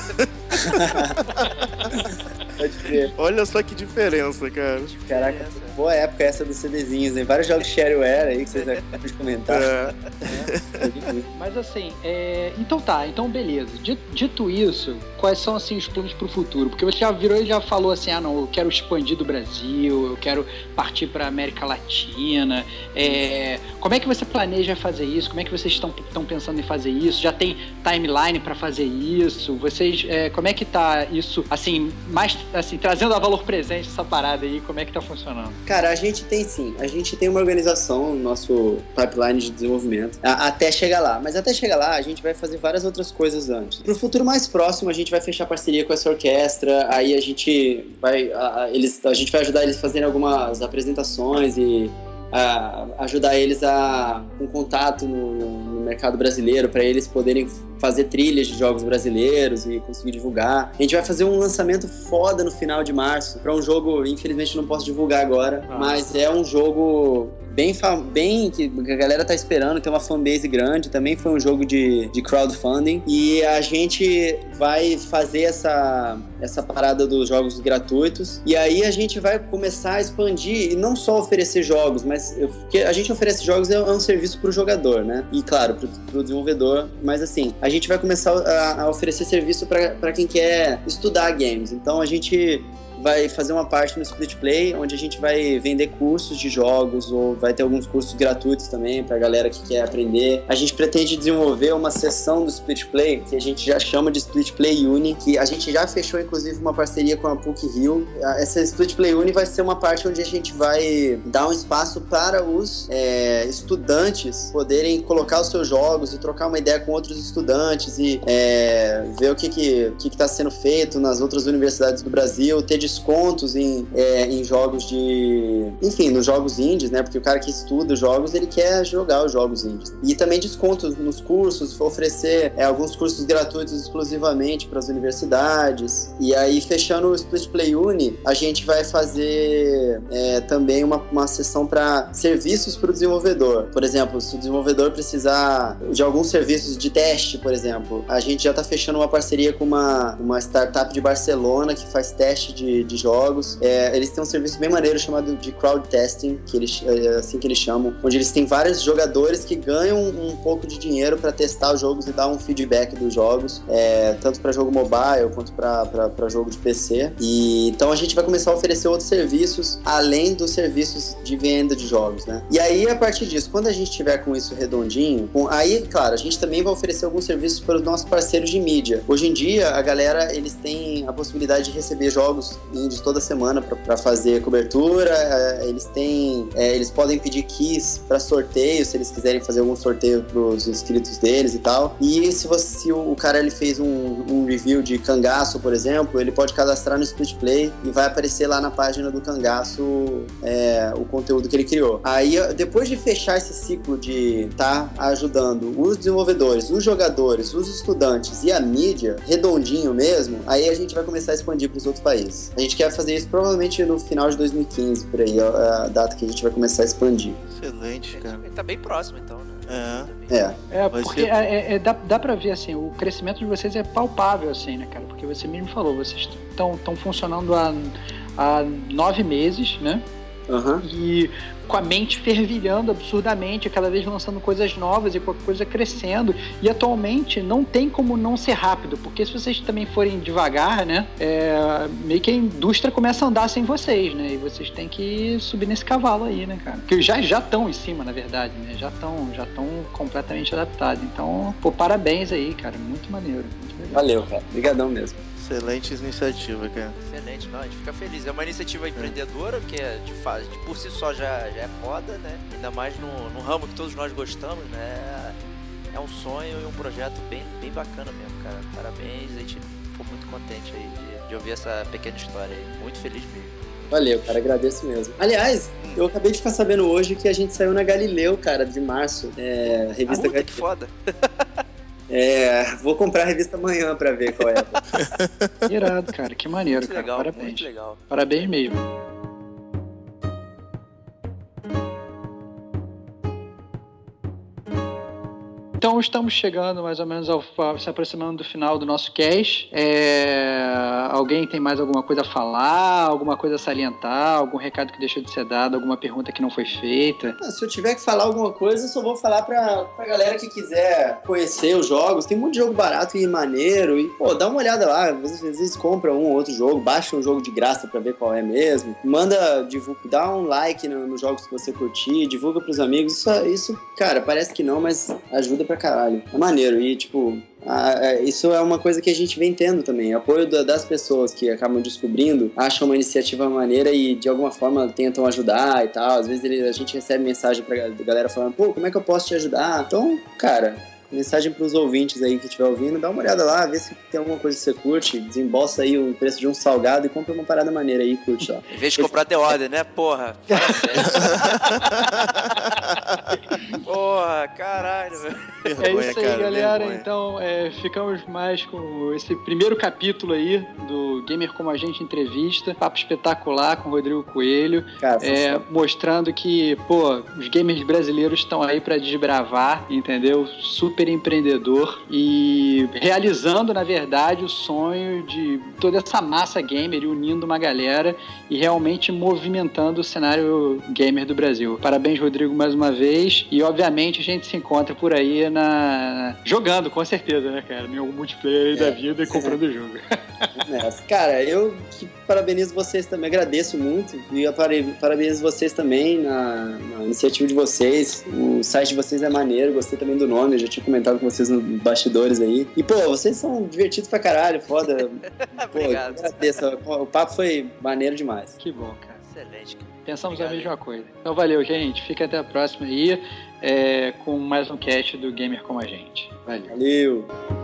Olha só que diferença, cara. Caraca, boa época essa dos CDzinhos, né? Vários jogos shareware aí que vocês acabam de comentar. É. É. Mas assim, é... então tá, então beleza. Dito isso, quais são assim os planos pro futuro? Porque você já virou e já falou assim, ah não, eu quero expandir do Brasil, eu quero partir pra América Latina. É... Como é que você planeja fazer isso? Como é que vocês estão pensando em fazer isso? Já tem timeline para fazer isso? Vocês, é... como é que tá isso, assim, mais assim, trazendo a valor presente essa parada aí, como é que tá funcionando? Cara, a gente tem sim. A gente tem uma organização no nosso pipeline de desenvolvimento a, até chegar lá. Mas até chegar lá, a gente vai fazer várias outras coisas antes. Pro futuro mais próximo, a gente vai fechar parceria com essa orquestra, aí a gente vai. A, eles, a gente vai ajudar eles a fazerem algumas apresentações e a, ajudar eles a um contato no, no mercado brasileiro para eles poderem fazer trilhas de jogos brasileiros e conseguir divulgar. A gente vai fazer um lançamento foda no final de março para um jogo, infelizmente não posso divulgar agora, Ah. mas é um jogo bem, bem que a galera tá esperando, tem uma fanbase grande, também foi um jogo de, de crowdfunding e a gente vai fazer essa, essa parada dos jogos gratuitos e aí a gente vai começar a expandir e não só oferecer jogos, mas eu- porque a gente oferece jogos é, é um serviço pro jogador, né? E claro, pro, pro desenvolvedor, mas assim, a gente vai começar a, a oferecer serviço para quem quer estudar games. Então a gente vai fazer uma parte no Split Play, onde a gente vai vender cursos de jogos, ou vai ter alguns cursos gratuitos também pra galera que quer aprender. A gente pretende desenvolver uma seção do Split Play, que a gente já chama de Split Play Uni, que a gente já fechou inclusive uma parceria com a PUC Rio. Essa Split Play Uni vai ser uma parte onde a gente vai dar um espaço para os é, estudantes poderem colocar os seus jogos e trocar uma ideia com outros estudantes e é, ver o que que que está sendo feito nas outras universidades do Brasil, ter descontos em, é, em jogos de. Enfim, nos jogos indies, né? Porque o cara que estuda os jogos, ele quer jogar os jogos indies. E também descontos nos cursos, oferecer é, alguns cursos gratuitos exclusivamente para as universidades. E aí, fechando o Split Play Uni, a gente vai fazer é, também uma, uma sessão para serviços para o desenvolvedor. Por exemplo, se o desenvolvedor precisar de alguns serviços de teste, por exemplo, a gente já está fechando uma parceria com uma, uma startup de Barcelona que faz teste de, de jogos. É, eles têm um serviço bem maneiro chamado de crowd testing, que eles, é assim que eles chamam, onde eles têm vários jogadores que ganham um pouco de dinheiro para testar os jogos e dar um feedback dos jogos, é, tanto para jogo mobile quanto para jogo de PC. E então a gente vai começar a oferecer outros serviços além dos serviços de venda de jogos, né? E aí a partir disso, quando a gente tiver com isso redondinho, com, aí claro, a gente também vai oferecer alguns serviços para os nossos parceiros de mídia. Hoje em dia a galera eles têm a possibilidade de receber jogos indies toda semana para fazer cobertura. é, Eles têm, é, eles podem pedir keys para sorteio se eles quiserem fazer algum sorteio para os inscritos deles e tal. E se você se o, o cara ele fez um, um review de cangaço, por exemplo, ele pode cadastrar no Split Play e vai aparecer lá na página do cangaço é, o conteúdo que ele criou. Aí depois de fechar esse ciclo de estar tá ajudando os desenvolvedores, os jogadores, os estudantes e a mídia redondinho mesmo, aí a gente vai começar a expandir para os outros países. A gente quer fazer isso provavelmente no final de 2015, por aí, é a data que a gente vai começar a expandir. Excelente, cara. Ele tá bem próximo, então, né? É. É. É, porque ser- é- é- dá, dá pra ver, assim, o crescimento de vocês é palpável, assim, né, cara? Porque você mesmo falou, vocês estão funcionando há, há nove meses, né? Aham. E com a mente fervilhando absurdamente, cada vez lançando coisas novas e com a coisa crescendo. E atualmente não tem como não ser rápido, porque se vocês também forem devagar, né? é, meio que a indústria começa a andar sem vocês, né? E vocês têm que subir nesse cavalo aí, né, cara? Que já já estão em cima, na verdade, né? Já estão já estão completamente adaptados. Então, pô, parabéns aí, cara. Muito maneiro. Muito. Valeu, cara. Obrigadão mesmo. Excelente iniciativa, cara. Excelente, não, a gente fica feliz. É uma iniciativa empreendedora, que é de fase, de por si só já, já é foda, né? Ainda mais no, no ramo que todos nós gostamos, né? É um sonho e um projeto bem, bem bacana mesmo, cara. Parabéns, a gente ficou muito contente aí de, de ouvir essa pequena história aí. Muito feliz mesmo. Valeu, cara, agradeço mesmo. Aliás, eu acabei de ficar sabendo hoje que a gente saiu na Galileu, cara, de março. É, revista que Galileu. foda. <laughs> É, vou comprar a revista amanhã pra ver qual é. <laughs> Irado, cara. Que maneiro, Muito cara. legal, Parabéns. muito legal. Parabéns mesmo. Então estamos chegando mais ou menos ao, se aproximando do final do nosso cast. É, alguém tem mais alguma coisa a falar, alguma coisa a salientar, algum recado que deixou de ser dado, alguma pergunta que não foi feita? Ah, Se eu tiver que falar alguma coisa, eu só vou falar pra, pra galera que quiser conhecer os jogos. Tem muito jogo barato e maneiro. E, pô, dá uma olhada lá. Às vezes, compra um ou outro jogo, baixa um jogo de graça pra ver qual é mesmo. Manda, divulga, dá um like no- nos jogos que você curtir, divulga pros amigos. Isso, isso, cara, parece que não, mas ajuda pra caralho. É maneiro. E, tipo, a- a- isso é uma coisa que a gente vem tendo também. Apoio da- das pessoas que acabam descobrindo, acham uma iniciativa maneira e de alguma forma tentam ajudar e tal. Às vezes ele- a gente recebe mensagem pra da galera falando, pô, como é que eu posso te ajudar? Então, cara. Mensagem pros ouvintes aí que estiver ouvindo, dá uma olhada lá, vê se tem alguma coisa que você curte, desembolsa aí o preço de um salgado e compra uma parada maneira aí e curte lá. Em vez de comprar The Order, né? Porra. <laughs> <laughs> Porra. Caralho, velho. É isso aí, cara, galera. vergonha. Então, é, ficamos mais com esse primeiro capítulo aí do Gamer Como a Gente Entrevista. Papo espetacular com o Rodrigo Coelho. Cara, É, mostrando que, pô, os gamers brasileiros estão aí pra desbravar, entendeu? Super empreendedor e realizando, na verdade, o sonho de toda essa massa gamer e unindo uma galera e realmente movimentando o cenário gamer do Brasil. Parabéns, Rodrigo, mais uma vez. E, obviamente, a gente se encontra por aí na... jogando, com certeza, né, cara? Em algum multiplayer aí da É. vida e comprando o jogo. nessa. <laughs> Cara, eu que parabenizo vocês também, agradeço muito. E eu parabenizo vocês também na, na iniciativa de vocês. O site de vocês é maneiro, gostei também do nome, eu já tinha comentado com vocês nos bastidores aí. E, pô, vocês são divertidos pra caralho, foda. <laughs> Pô, Obrigado. agradeço. O papo foi maneiro demais. Que bom, cara. Excelente, cara. Pensamos Obrigado, a mesma coisa. Então valeu, gente. Fica até a próxima aí é, com mais um cast do Gamer Como a Gente. Valeu. Valeu.